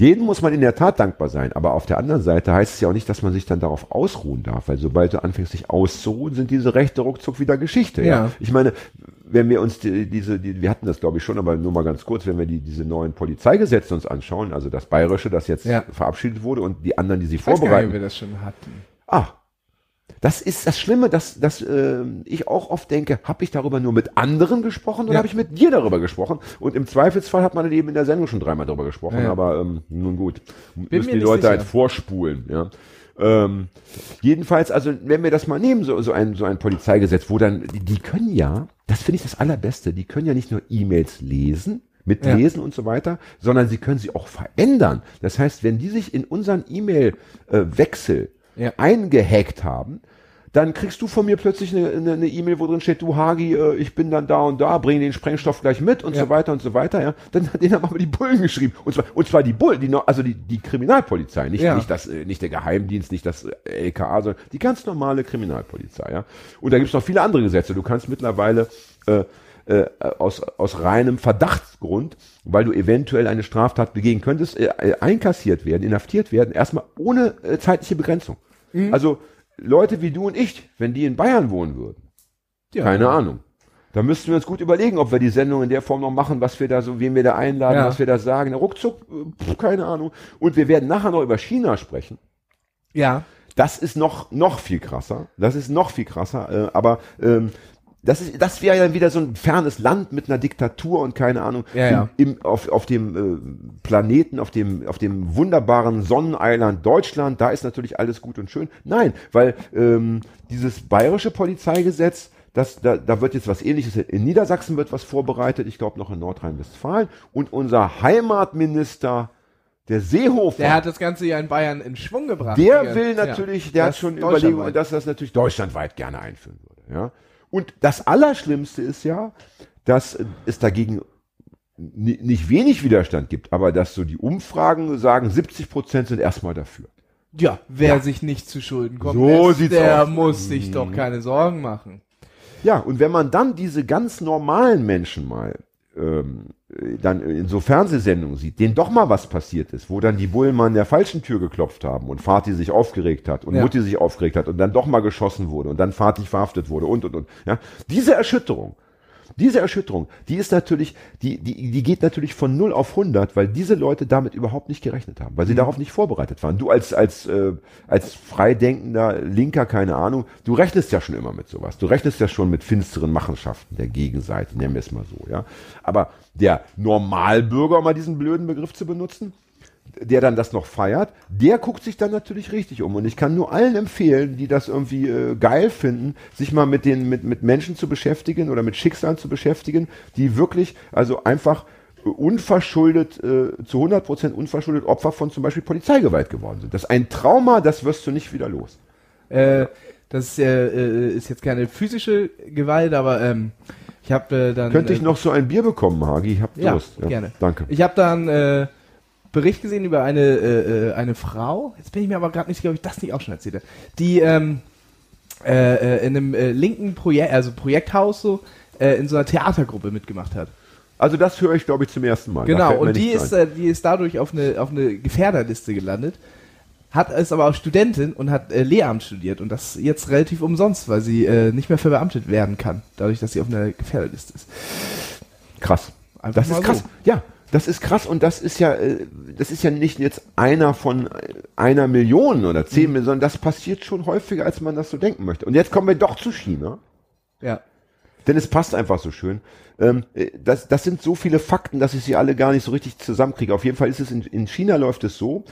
Denen muss man in der Tat dankbar sein. Aber auf der anderen Seite heißt es ja auch nicht, dass man sich dann darauf ausruhen darf, weil sobald du anfängst, sich auszuruhen, sind diese Rechte ruckzuck wieder Geschichte. Ja. Ja. Ich meine, wenn wir uns die, diese, die, wir hatten das glaube ich schon, aber nur mal ganz kurz, wenn wir die, diese neuen Polizeigesetze uns anschauen, also das bayerische, das jetzt Ja. verabschiedet wurde und die anderen, die sie Ich weiß gar nicht, vorbereiten. wir das schon hatten. Ah, das ist das Schlimme, dass, dass äh, ich auch oft denke, habe ich darüber nur mit anderen gesprochen oder Ja. habe ich mit dir darüber gesprochen? Und im Zweifelsfall hat man eben in der Sendung schon dreimal darüber gesprochen, Ja, ja. aber ähm, nun gut, müssen mir die Leute sicher. halt vorspulen. Ja. Ähm, jedenfalls, also wenn wir das mal nehmen, so, so, ein, so ein Polizeigesetz, wo dann, die, die können ja, das finde ich das Allerbeste, die können ja nicht nur E-Mails lesen, mitlesen und so weiter, sondern sie können sie auch verändern. Das heißt, wenn die sich in unseren E-Mail-Wechsel Ja. eingehackt haben, dann kriegst du von mir plötzlich eine E-Mail, wo drin steht, du Hagi, äh, ich bin dann da und da, bring den Sprengstoff gleich mit und Ja. so weiter und so weiter, ja. Dann hat den haben aber die Bullen geschrieben. Und zwar, und zwar die Bullen, die, also die, die Kriminalpolizei, nicht, Ja. nicht das, äh, nicht der Geheimdienst, nicht das äh, LKA, sondern die ganz normale Kriminalpolizei, ja. Und da gibt's noch viele andere Gesetze. Du kannst mittlerweile, äh, äh, aus, aus reinem Verdachtsgrund, weil du eventuell eine Straftat begehen könntest, äh, einkassiert werden, inhaftiert werden, erstmal ohne äh, zeitliche Begrenzung. Also Leute wie du und ich, wenn die in Bayern wohnen würden, Ja. keine Ahnung. Da müssten wir uns gut überlegen, ob wir die Sendung in der Form noch machen, was wir da so, wen wir da einladen, Ja. was wir da sagen. Ruckzuck, pf, keine Ahnung. Und wir werden nachher noch über China sprechen. Ja. Das ist noch, noch viel krasser. Das ist noch viel krasser. Äh, aber ähm, das, ist, das wäre ja wieder so ein fernes Land mit einer Diktatur und keine Ahnung. Ja, ja. Im, im, auf, auf dem äh, Planeten, auf dem, auf dem wunderbaren Sonneneiland Deutschland, da ist natürlich alles gut und schön. Nein, weil ähm, dieses bayerische Polizeigesetz, das, da, da wird jetzt was ähnliches. In Niedersachsen wird was vorbereitet, ich glaube noch in Nordrhein-Westfalen. Und unser Heimatminister, der Seehofer, Der hat das Ganze ja in Bayern in Schwung gebracht. der Ja. will Ja. natürlich, der hat schon. Überlegungen, dass er das natürlich deutschlandweit gerne einführen würde. Ja? Und das Allerschlimmste ist ja, dass es dagegen ni- nicht wenig Widerstand gibt, aber dass so die Umfragen sagen, 70 Prozent sind erstmal dafür. Ja, wer sich nicht zu Schulden kommt, So lässt, der aus. Muss sich doch keine Sorgen machen. Ja, und wenn man dann diese ganz normalen Menschen mal ähm, äh, dann in so Fernsehsendungen sieht, denen doch mal was passiert ist, wo dann die Bullen mal an der falschen Tür geklopft haben und Vati sich aufgeregt hat und Ja. Mutti sich aufgeregt hat und dann doch mal geschossen wurde und dann Vati verhaftet wurde und und und. Ja, diese Erschütterung, diese Erschütterung, die ist natürlich, die, die, die geht natürlich von 0 auf 100, weil diese Leute damit überhaupt nicht gerechnet haben, weil sie darauf nicht vorbereitet waren. Du als, als, äh, als freidenkender Linker, keine Ahnung, du rechnest ja schon immer mit sowas. Du rechnest ja schon mit finsteren Machenschaften der Gegenseite, nennen wir es mal so, ja. Aber der Normalbürger, um mal diesen blöden Begriff zu benutzen, der dann das noch feiert, der guckt sich dann natürlich richtig um. Und ich kann nur allen empfehlen, die das irgendwie äh, geil finden, sich mal mit den mit, mit Menschen zu beschäftigen oder mit Schicksalen zu beschäftigen, die wirklich, also einfach äh, unverschuldet, äh, zu 100 Prozent unverschuldet Opfer von zum Beispiel Polizeigewalt geworden sind. Das ist ein Trauma, das wirst du nicht wieder los. Äh, das ist, äh, ist jetzt keine physische Gewalt, aber ähm, ich habe äh, dann. Könnte ich äh, noch so ein Bier bekommen, Hagi? Ich hab Ja, Durst. gerne. Danke. Ich habe dann äh, Bericht gesehen über eine äh, äh, eine Frau. Jetzt bin ich mir aber gerade nicht sicher, ob ich das nicht auch schon erzählt habe. Die ähm, äh, äh, in einem äh, linken Projekt, also Projekthaus so, äh, in so einer Theatergruppe mitgemacht hat. Also das höre ich, glaube ich, zum ersten Mal. Genau, und die ist, die ist dadurch auf eine, auf eine Gefährderliste gelandet, hat ist aber auch Studentin und hat Lehramt studiert und das jetzt relativ umsonst, weil sie nicht mehr verbeamtet werden kann, dadurch, dass sie auf einer Gefährderliste ist. Krass. Einfach Das ist krass. so. Ja, das ist krass und das ist ja, äh, das ist ja nicht jetzt einer von äh, einer Million oder zehn Mhm. Millionen, sondern das passiert schon häufiger, als man das so denken möchte. Und jetzt kommen wir doch zu China, Ja. denn es passt einfach so schön. Ähm, äh, das, das sind so viele Fakten, dass ich sie alle gar nicht so richtig zusammenkriege. Auf jeden Fall ist es in, in China läuft es so.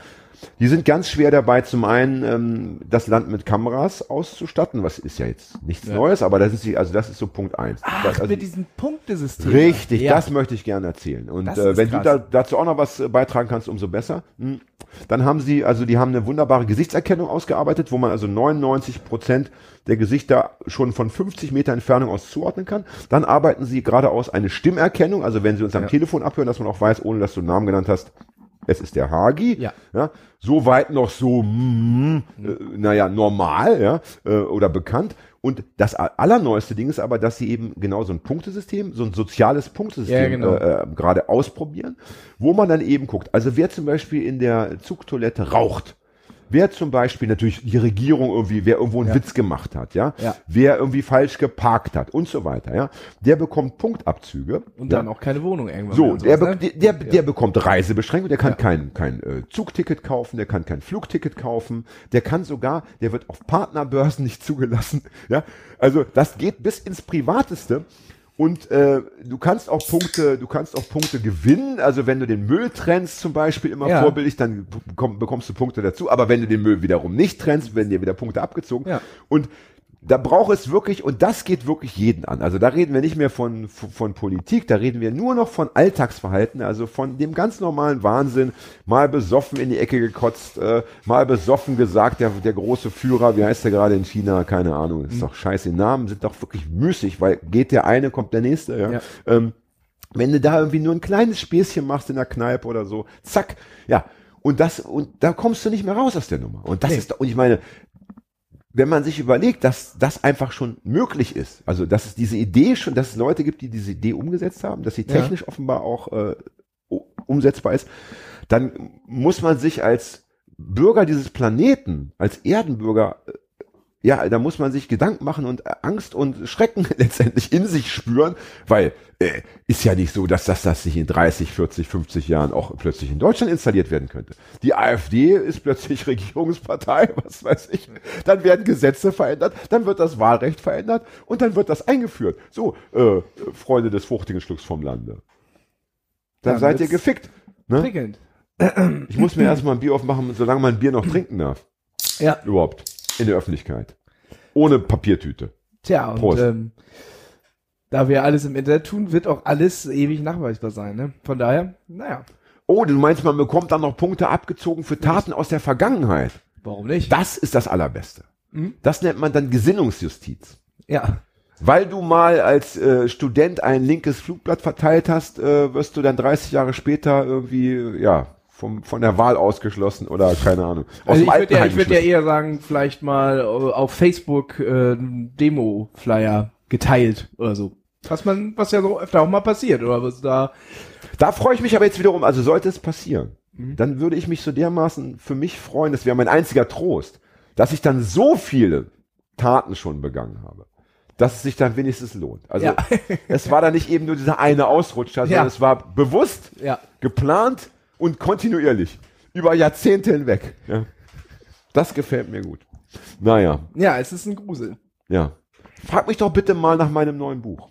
Die sind ganz schwer dabei, zum einen ähm, das Land mit Kameras auszustatten, was ist ja jetzt nichts Ja. Neues, aber das ist sie, also das ist so Punkt eins. Ach, das, also, mit diesem Punktesystem. Richtig, ja. das möchte ich gerne erzählen. Und äh, wenn krass. du da, dazu auch noch was äh, beitragen kannst, umso besser. Hm. Dann haben sie, also die haben eine wunderbare Gesichtserkennung ausgearbeitet, wo man also 99 Prozent der Gesichter schon von 50 Meter Entfernung aus zuordnen kann. Dann arbeiten sie geradeaus eine Stimmerkennung, also wenn sie uns am Ja. Telefon abhören, dass man auch weiß, ohne dass du einen Namen genannt hast, es ist der Hagi. Ja. Ja, so weit noch so, mm, äh, naja, normal, ja, äh, oder bekannt. Und das allerneueste Ding ist aber, dass sie eben genau so ein Punktesystem, so ein soziales Punktesystem Ja, genau. äh, äh, gerade ausprobieren, wo man dann eben guckt. Also wer zum Beispiel in der Zugtoilette raucht, wer zum Beispiel natürlich die Regierung irgendwie, wer irgendwo einen Ja. Witz gemacht hat, ja, Ja. wer irgendwie falsch geparkt hat und so weiter, ja, der bekommt Punktabzüge. Und ja. dann auch keine Wohnung irgendwann. So, der, sowas, be ne? der, der bekommt Reisebeschränkung, der kann Ja. kein, kein äh, Zugticket kaufen, der kann kein Flugticket kaufen, der kann sogar, der wird auf Partnerbörsen nicht zugelassen. [laughs] Ja, also das geht bis ins Privateste. Und äh, du kannst auch Punkte, du kannst auch Punkte gewinnen. Also wenn du den Müll trennst zum Beispiel immer Ja. vorbildlich, dann bekomm, bekommst du Punkte dazu. Aber wenn du den Müll wiederum nicht trennst, werden dir wieder Punkte abgezogen. Ja. Und da braucht es wirklich, und das geht wirklich jeden an. Also da reden wir nicht mehr von, von, von Politik, da reden wir nur noch von Alltagsverhalten, also von dem ganz normalen Wahnsinn, mal besoffen in die Ecke gekotzt, äh, mal besoffen gesagt, der, der große Führer, wie heißt der gerade in China, keine Ahnung, ist doch scheiße, die Namen sind doch wirklich müßig, weil geht der eine, kommt der nächste, ja. Ja. Ähm, wenn du da irgendwie nur ein kleines Späßchen machst in der Kneipe oder so, zack, ja. Und das, und da kommst du nicht mehr raus aus der Nummer. Und das Nee. ist, doch- und ich meine, wenn man sich überlegt, dass das einfach schon möglich ist, also dass es diese Idee schon, dass es Leute gibt, die diese Idee umgesetzt haben, dass sie Ja. technisch offenbar auch äh, umsetzbar ist, dann muss man sich als Bürger dieses Planeten, als Erdenbürger, äh, ja, da muss man sich Gedanken machen und äh, Angst und Schrecken [laughs] letztendlich in sich spüren, weil äh, ist ja nicht so, dass das, das sich in 30, 40, 50 Jahren auch plötzlich in Deutschland installiert werden könnte. Die AfD ist plötzlich [laughs] Regierungspartei, [laughs] was weiß ich. Dann werden Gesetze verändert, dann wird das Wahlrecht verändert und dann wird das eingeführt. So, äh, Freunde des fruchtigen Schlucks vom Lande. Dann Ja, seid ihr gefickt. Ne? Prickelnd. Ich muss mir erstmal ein Bier aufmachen, solange man Bier noch trinken darf. Ja. Überhaupt. In der Öffentlichkeit. Ohne Papiertüte. Tja, und Prost. ähm, da wir alles im Internet tun, wird auch alles ewig nachweisbar sein. Ne? Von daher, naja, Oh, du meinst, man bekommt dann noch Punkte abgezogen für Taten aus der Vergangenheit. warum nicht? Das ist das Allerbeste. Mhm. Das nennt man dann Gesinnungsjustiz. ja, Weil du mal als äh, Student ein linkes Flugblatt verteilt hast, äh, wirst du dann 30 Jahre später irgendwie, ja, vom, von der Wahl ausgeschlossen oder keine Ahnung. Aus also ich würde ja, ich würd ja eher sagen, vielleicht mal auf Facebook äh, Demo-Flyer geteilt oder so. Was man, was ja so öfter auch mal passiert, oder was da. Da freue ich mich aber jetzt wiederum, also sollte es passieren, Mhm. dann würde ich mich so dermaßen für mich freuen, das wäre mein einziger Trost, dass ich dann so viele Taten schon begangen habe, dass es sich dann wenigstens lohnt. Also Ja. es war dann nicht eben nur dieser eine Ausrutscher, sondern Ja. es war bewusst, Ja. geplant und kontinuierlich. Über Jahrzehnte hinweg. Ja. Das gefällt mir gut. Naja, Ja, es ist ein Grusel. ja. Frag mich doch bitte mal nach meinem neuen Buch.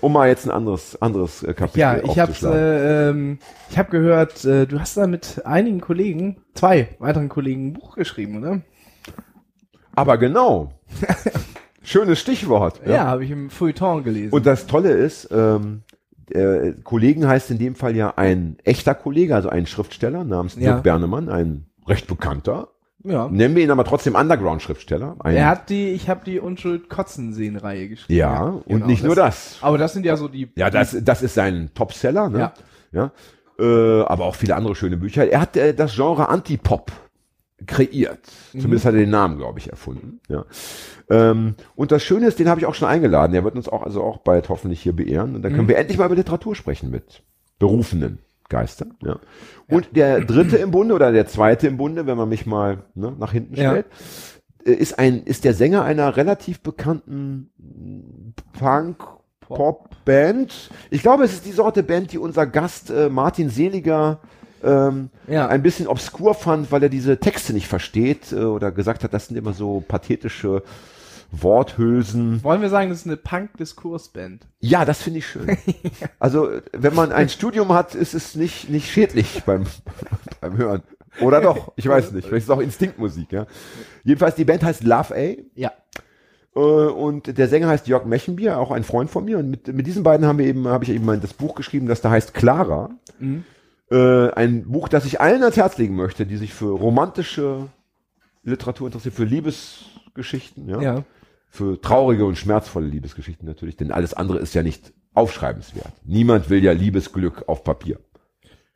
Um mal jetzt ein anderes, anderes äh, Kapitel Ja, ich aufzuschlagen. äh, ähm, ich habe gehört, äh, du hast da mit einigen Kollegen, zwei weiteren Kollegen ein Buch geschrieben, oder? Aber genau. [laughs] Schönes Stichwort. Ja, habe ich im Feuilleton gelesen. Und das Tolle ist, ähm, äh, Kollegen heißt in dem Fall ja ein echter Kollege, also ein Schriftsteller namens Ja. Dirk Bernemann, ein recht bekannter. ja. Nennen wir ihn aber trotzdem Underground-Schriftsteller. Er hat die, ich habe die Unschuld kotzen sehen Reihe geschrieben. ja, und Genau, nicht nur das. Aber das sind ja so die. Ja, das, das ist sein Topseller, ne? Ja. ja. Äh, aber auch viele andere schöne Bücher. Er hat äh, das Genre Antipop kreiert. Mhm. Zumindest hat er den Namen, glaube ich, erfunden. Ja. Ähm, und das Schöne ist, den habe ich auch schon eingeladen. Er wird uns auch also auch bald hoffentlich hier beehren. Und dann Mhm. können wir endlich mal über Literatur sprechen mit berufenen Geistern. Ja. Und der dritte im Bunde oder der zweite im Bunde, wenn man mich mal ne, nach hinten Ja. stellt, äh, ist ein ist der Sänger einer relativ bekannten Punk Pop Band. Ich glaube, es ist die Sorte Band, die unser Gast äh, Martin Seliger ähm, Ja. ein bisschen obskur fand, weil er diese Texte nicht versteht äh, oder gesagt hat, das sind immer so pathetische Worthülsen. Wollen wir sagen, das ist eine Punk-Diskursband? Ja, das finde ich schön. [laughs] Also, wenn man ein Studium hat, ist es nicht, nicht schädlich [laughs] beim, beim Hören. Oder doch? Ich weiß nicht. Vielleicht ist es auch Instinktmusik, ja. Jedenfalls, die Band heißt Love A. Ja. Äh, und der Sänger heißt Jörg Mechenbier, auch ein Freund von mir. Und mit, mit diesen beiden haben wir eben, habe ich eben mal das Buch geschrieben, das da heißt Clara. Mhm. Äh, ein Buch, das ich allen ans Herz legen möchte, die sich für romantische Literatur interessieren, für Liebesgeschichten, ja. Ja. Für traurige und schmerzvolle Liebesgeschichten natürlich, denn alles andere ist ja nicht aufschreibenswert. Niemand will ja Liebesglück auf Papier.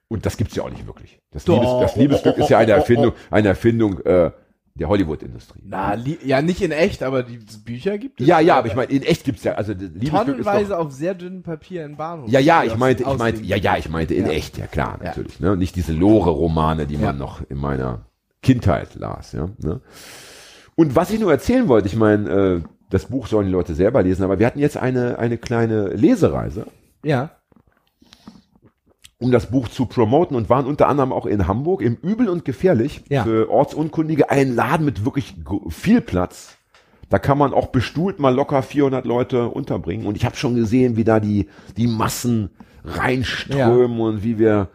Und das gibt's ja auch nicht wirklich. Das. Liebes, das Liebesglück ist ja eine Erfindung, eine Erfindung äh, der Hollywood-Industrie. Na, ja, nicht in echt, aber die Bücher gibt es. Ja, ja, aber ich meine, in echt gibt's ja, also Tonnenweise doch, auf sehr dünnem Papier in Bahnhof. Ja, ja, ich meinte, ich meinte, ja, ja, ich meinte in Ja. echt, ja klar, Ja. natürlich, ne? Nicht diese Lore-Romane, die man Ja. noch in meiner Kindheit las, ja. Ne? Und was ich nur erzählen wollte, ich meine, äh, das Buch sollen die Leute selber lesen, aber wir hatten jetzt eine, eine kleine Lesereise, Ja. Um das Buch zu promoten und waren unter anderem auch in Hamburg im Übel und Gefährlich Ja. für Ortsunkundige ein Laden mit wirklich viel Platz. Da kann man auch bestuhlt mal locker 400 Leute unterbringen. Und ich habe schon gesehen, wie da die, die Massen reinströmen und wie wir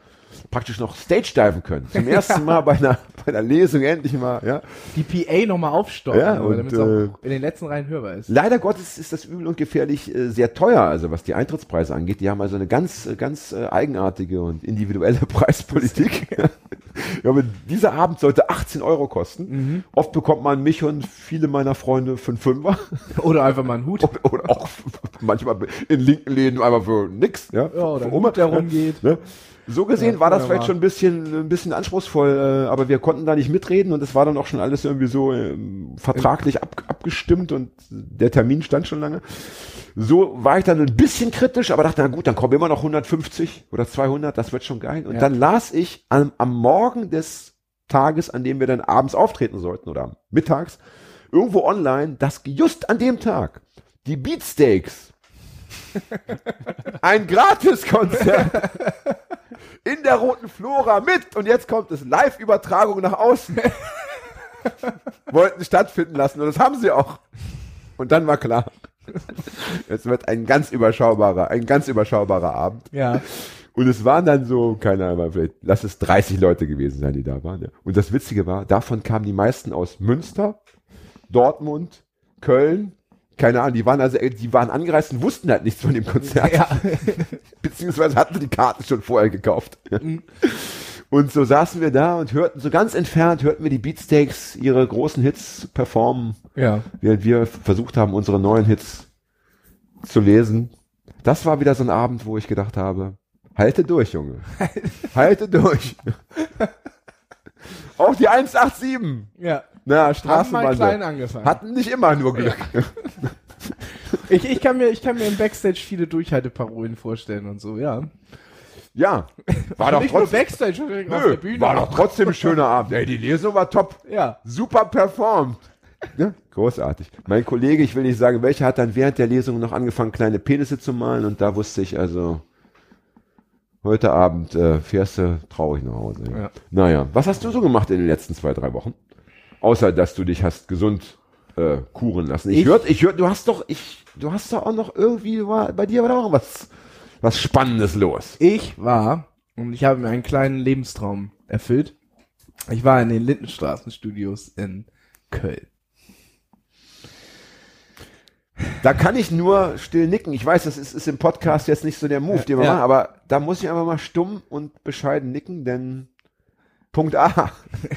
praktisch noch Stage-diven können. Zum [laughs] ersten Mal bei einer, bei einer Lesung endlich mal, ja. Die PA nochmal aufstocken, Ja, und, damit es äh, auch in den letzten Reihen hörbar ist. Leider Gottes ist das übel und gefährlich äh, sehr teuer, also was die Eintrittspreise angeht. Die haben also eine ganz, äh, ganz äh, eigenartige und individuelle [laughs] Preispolitik. [laughs] ja, aber dieser Abend sollte 18 Euro kosten. Oft bekommt man mich und viele meiner Freunde für einen Fünfer. Oder einfach mal einen Hut. Oder auch manchmal in linken Läden einfach für nix. Ja, Ja, oder für Hut, der rumgeht. Ne? So gesehen Ja, war das vielleicht schon ein bisschen, ein bisschen anspruchsvoll, äh, aber wir konnten da nicht mitreden und es war dann auch schon alles irgendwie so ähm, vertraglich ab, abgestimmt und der Termin stand schon lange. So war ich dann ein bisschen kritisch, aber dachte, na gut, dann kommen immer noch 150 oder 200, das wird schon geil. Und Ja. dann las ich am, am Morgen des Tages, an dem wir dann abends auftreten sollten oder mittags, irgendwo online, dass just an dem Tag die Beatsteaks ein Gratiskonzert in der Roten Flora mit und jetzt kommt es Live-Übertragung nach außen. Wollten stattfinden lassen und das haben sie auch. Und dann war klar, es wird ein ganz überschaubarer, ein ganz überschaubarer Abend. Ja. Und es waren dann so, keine Ahnung, vielleicht lass es 30 Leute gewesen sein, die da waren. Ja. Und das Witzige war, davon kamen die meisten aus Münster, Dortmund, Köln, keine Ahnung, die waren also, die waren angereist und wussten halt nichts von dem Konzert. Ja. [laughs] Beziehungsweise hatten die Karten schon vorher gekauft. Und so saßen wir da und hörten so ganz entfernt, hörten wir die Beatsteaks ihre großen Hits performen, Ja. während wir versucht haben, unsere neuen Hits zu lesen. Das war wieder so ein Abend, wo ich gedacht habe, halte durch, Junge. [laughs] halte durch. [laughs] Auch die 187. Ja. Na, mal klein Straßenbahn. angefangen. Hatten nicht immer nur Glück. [laughs] Ich, ich, kann mir, ich kann mir im Backstage viele Durchhalteparolen vorstellen und so, ja. Ja. War doch Nicht nur trotzdem, Backstage, sondern auf der nö, Bühne. war doch trotzdem ein schöner Abend. Ey, die Lesung war top. Ja. super performt. Ja, großartig. Mein Kollege, ich will nicht sagen, welcher hat dann während der Lesung noch angefangen, kleine Penisse zu malen und da wusste ich also, heute Abend äh, fährst du traurig nach Hause. Ja. Ja. Naja, was hast du so gemacht in den letzten zwei, drei Wochen? Außer, dass du dich hast gesund äh, kuren lassen. Ich, Ich- hör, ich hör, du hast doch, ich, du hast doch auch noch irgendwie, war, bei dir war doch auch was, was Spannendes los. Ich war, und ich habe mir einen kleinen Lebenstraum erfüllt. Ich war in den Lindenstraßenstudios in Köln. Da kann ich nur still nicken. Ich weiß, das ist, ist im Podcast jetzt nicht so der Move, den wir Ja. machen, aber da muss ich einfach mal stumm und bescheiden nicken, denn Punkt A,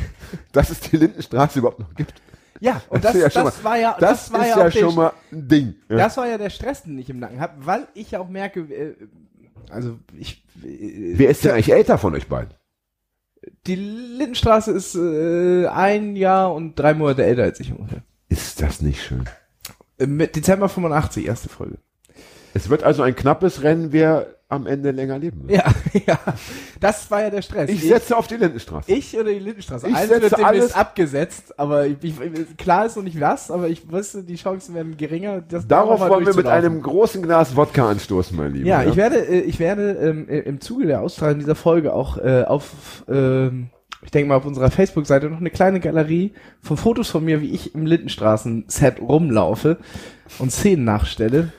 [laughs] dass es die Lindenstraße überhaupt noch gibt. Ja, und Das das, ja das, mal- war ja, Das, das, war ja, ja, schon mal ein Ding. Ja. das war ja der Stress, den ich im Nacken habe, weil ich ja auch merke, äh, also ich, äh, Wer ist denn eigentlich älter von euch beiden? die Lindenstraße ist äh, ein Jahr und drei Monate älter als ich ungefähr. Ist das nicht schön? Mit Dezember 85, erste Folge. Es wird also ein knappes Rennen, wer am Ende länger leben wird. Ja, [laughs] ja. Das war ja der Stress. Ich setze auf die Lindenstraße. Ich oder die Lindenstraße? Ich Eins setze wird alles- abgesetzt, aber ich, ich, klar ist noch nicht was, aber ich wüsste, die Chancen werden geringer. Darauf wollen wir mit einem großen Glas Wodka anstoßen, mein Lieber. Ja, ich werde, äh, ich werde ähm, äh, im Zuge der Ausstrahlung dieser Folge auch äh, auf, ähm, ich denke mal auf unserer Facebook-Seite noch eine kleine Galerie von Fotos von mir, wie ich im Lindenstraßen-Set rumlaufe und Szenen nachstelle,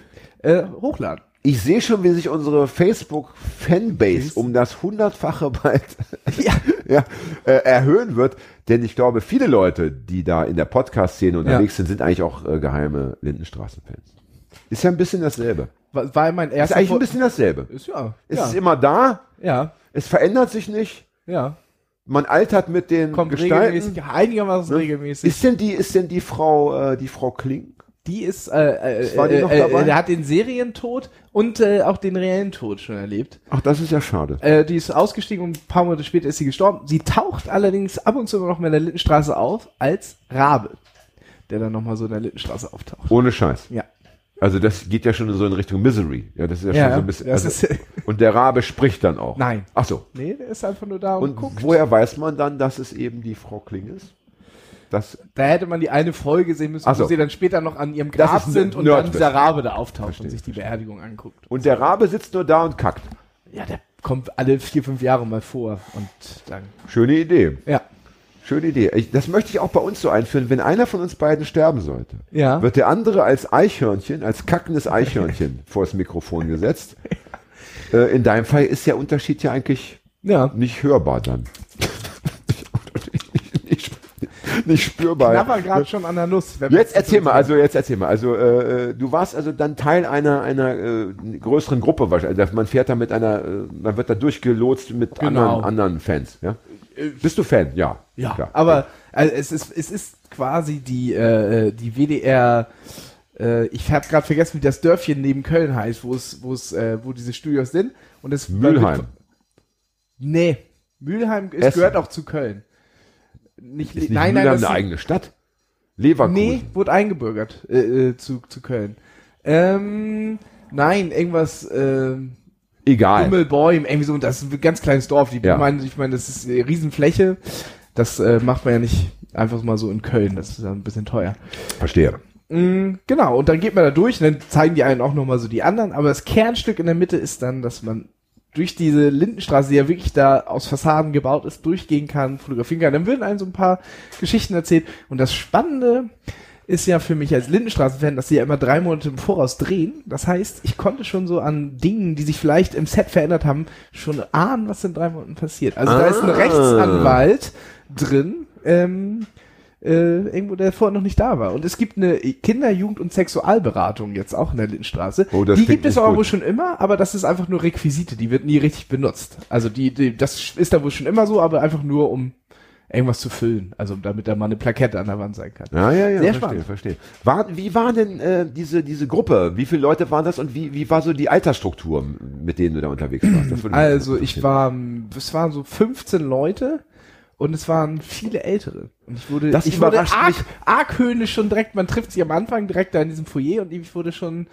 äh, hochladen. Ich sehe schon, wie sich unsere Facebook-Fanbase um das hundertfache bald [laughs] Ja. [laughs] ja, äh, erhöhen wird. Denn ich glaube, viele Leute, die da in der Podcast-Szene unterwegs sind, sind eigentlich auch äh, geheime Lindenstraßen-Fans. Ist ja ein bisschen dasselbe. War, war mein Ist erster eigentlich ein bisschen dasselbe. ist ja, Es ja, ist immer da, ja, es verändert sich nicht, ja, man altert mit den kommt Gestalten. regelmäßig, einigermaßen Ne? regelmäßig. Ist denn die, ist denn die Frau, äh, die Frau Kling? Die ist, äh, äh, die äh, äh, der hat den Serientod und äh, auch den reellen Tod schon erlebt. Ach, das ist ja schade. Äh, die ist ausgestiegen und ein paar Monate später ist sie gestorben. Sie taucht allerdings ab und zu noch mal in der Lindenstraße auf als Rabe, der dann noch mal so in der Lindenstraße auftaucht. Ohne Scheiß. Ja. Also das geht ja schon so in Richtung Misery. Ja, das ist ja, Ja, schon so ein bisschen. Also, ist- und der Rabe spricht dann auch. Nein. Ach so. Nee, der ist einfach nur da und, Und guckt. woher weiß man dann, dass es eben die Frau Kling ist? Das, Da hätte man die eine Folge sehen müssen, so. wo sie dann später noch an ihrem Grab sind und dann dieser Rabe da auftaucht Verstehe, und sich die Beerdigung anguckt. und der Rabe sitzt nur da und kackt. Ja, der kommt alle vier, fünf Jahre mal vor und dann, Schöne Idee. ja. Schöne Idee. Ich, das möchte ich auch bei uns so einführen. Wenn einer von uns beiden sterben sollte, Ja. wird der andere als Eichhörnchen, als kackendes Eichhörnchen [laughs] vors Mikrofon gesetzt. Äh, in deinem Fall ist der Unterschied ja eigentlich Ja. Nicht hörbar dann. nicht, nicht, [laughs] nicht spürbar. Knapper gerade schon an der Nuss. Jetzt erzähl mal, also jetzt erzähl mal. Also äh, äh, du warst also dann Teil einer einer äh, größeren Gruppe wahrscheinlich. Also man fährt da mit einer, äh, man wird da durchgelotst mit Genau. anderen, anderen Fans. Ja? Bist du Fan? Ja. Ja, Klar. aber also es ist es ist quasi die äh, die WDR. Äh, ich habe gerade vergessen, wie das Dörfchen neben Köln heißt, wo es wo es äh, wo diese Studios sind. Und es Mülheim. Nee, Mülheim ist, gehört auch zu Köln. Nicht, Ist nicht nein, Mülheim nein, eine eigene Stadt? Leverkusen. Nee, wurde eingebürgert äh, äh, zu, zu Köln. Ähm, nein, irgendwas äh, Egal. Dummelbäum, irgendwie so, das ist ein ganz kleines Dorf. Die, Ja. ich meine, ich meine, das ist eine Riesenfläche. Das äh, macht man ja nicht einfach mal so in Köln. Das ist ja ein bisschen teuer. Verstehe. Mm, genau, und dann geht man da durch und dann zeigen die einen auch nochmal so die anderen. Aber das Kernstück in der Mitte ist dann, dass man durch diese Lindenstraße, die ja wirklich da aus Fassaden gebaut ist, durchgehen kann, fotografieren kann. Dann werden einem so ein paar Geschichten erzählt. Und das Spannende ist ja für mich als Lindenstraßen-Fan, dass sie ja immer drei Monate im Voraus drehen. Das heißt, ich konnte schon so an Dingen, die sich vielleicht im Set verändert haben, schon ahnen, was in drei Monaten passiert. Also da ist ein Ah. Rechtsanwalt drin, ähm, äh, irgendwo, der vorher noch nicht da war. Und es gibt eine Kinder-, Jugend- und Sexualberatung jetzt auch in der Lindenstraße. Oh, das die gibt es aber wohl schon immer, aber das ist einfach nur Requisite, die wird nie richtig benutzt. Also die, die das ist da wohl schon immer so, aber einfach nur um irgendwas zu füllen. Also damit da mal eine Plakette an der Wand sein kann. Ja, ja, ja, Sehr verstehe, spannend. verstehe. War, wie war denn äh, diese, diese Gruppe? Wie viele Leute waren das und wie, wie war so die Altersstruktur, mit denen du da unterwegs warst? Also ich war, es waren so 15 Leute und es waren viele Ältere. Und ich wurde, Das ich wurde arg, mich. argwöhnisch schon direkt, man trifft sich am Anfang direkt da in diesem Foyer und ich wurde schon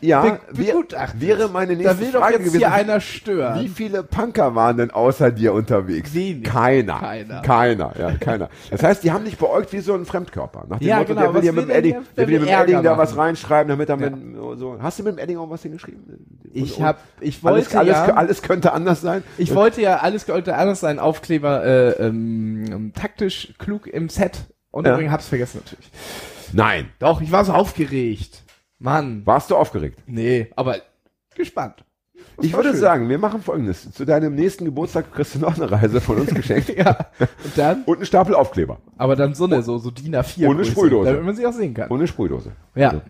ja, be- wär, begutachtet. wäre meine nächste Da will doch Frage jetzt gewesen. hier einer stören. Wie viele Punker waren denn außer dir unterwegs? Wenig. Keiner. Keiner. Keiner, ja, keiner. Das heißt, die haben dich beäugt wie so ein Fremdkörper. Nach dem Ja, Motto, genau, der will dir mit dem Edding, der- will dir mit dem Edding da was reinschreiben, damit er Ja. mit, so. Hast du mit dem Edding auch was hingeschrieben? Ich Und- hab, ich alles, wollte alles, ja, alles könnte anders sein. ich wollte ja, alles sollte anders sein, Aufkleber, äh, ähm, taktisch, klug im Set. Und Ja. übrigens hab's vergessen natürlich. Nein. Doch, ich war so aufgeregt. Mann. Warst du aufgeregt? Nee, aber gespannt. Das Ich würde schön. sagen, wir machen folgendes. Zu deinem nächsten Geburtstag kriegst du noch eine Reise von uns geschenkt. [laughs] Ja. Und dann, Und einen Stapel Aufkleber. aber dann so eine, so, so DIN A4. Ohne Größe, Sprühdose. Damit man sie auch sehen kann. Eine Sprühdose. Ja.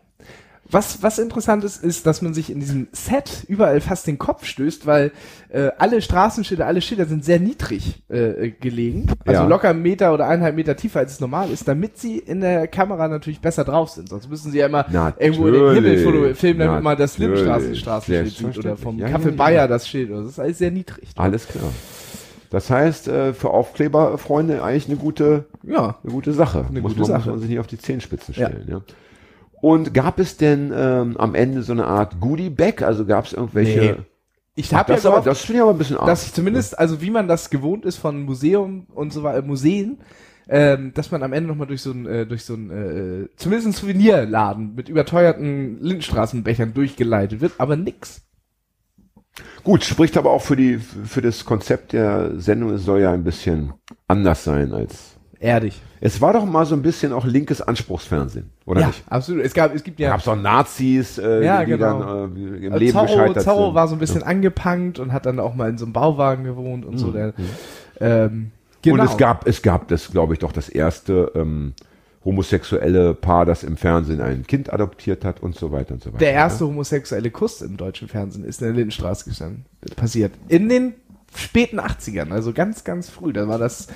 Was, was interessant ist, ist, dass man sich in diesem Set überall fast den Kopf stößt, weil äh, alle Straßenschilder, alle Schilder sind sehr niedrig äh, gelegen. Also Ja. locker einen Meter oder eineinhalb Meter tiefer als es normal ist, damit sie in der Kamera natürlich besser drauf sind. Sonst müssen sie ja immer irgendwo in den Himmel filmen, damit man das Natürlich. Lindenstraßen-Straßenschild sieht oder vom Ja, Café ja, ja. Bayer das Schild. Das ist alles sehr niedrig. Alles klar. Das heißt, äh, für Aufkleberfreunde eigentlich eine gute, Ja. eine gute Sache. Eine muss, gute man, Sache. muss man sich nicht auf die Zehenspitzen stellen. Ja. Und gab es denn ähm, am Ende so eine Art Goodie-Bag? Also gab es irgendwelche... Nee. Ich habe ja das, aber, gehofft, das finde ich aber ein bisschen arg. dass ich zumindest, also wie man das gewohnt ist von Museum und so weiter, Museen, ähm, dass man am Ende nochmal durch so ein, äh, durch so ein, äh, zumindest ein Souvenirladen mit überteuerten Lindenstraßenbechern durchgeleitet wird, aber nix. Gut, spricht aber auch für die für das Konzept der Sendung. Es soll ja ein bisschen anders sein als. Erdig. Es war doch mal so ein bisschen auch linkes Anspruchsfernsehen, oder ja, nicht? absolut. Es gab, es gibt ja, gab's auch Nazis, äh, Ja, die genau. dann äh, im äh, Leben Zorro, gescheitert Zorro sind. war so ein bisschen angepunkt und hat dann auch mal in so einem Bauwagen gewohnt und so. Der, ähm, genau. Und es gab, es gab das, glaube ich, doch das erste ähm, homosexuelle Paar, das im Fernsehen ein Kind adoptiert hat und so weiter und so weiter. Der erste homosexuelle Kuss im deutschen Fernsehen ist in der Lindenstraße gestanden, passiert. In den späten 80ern, also ganz, ganz früh. Da war das,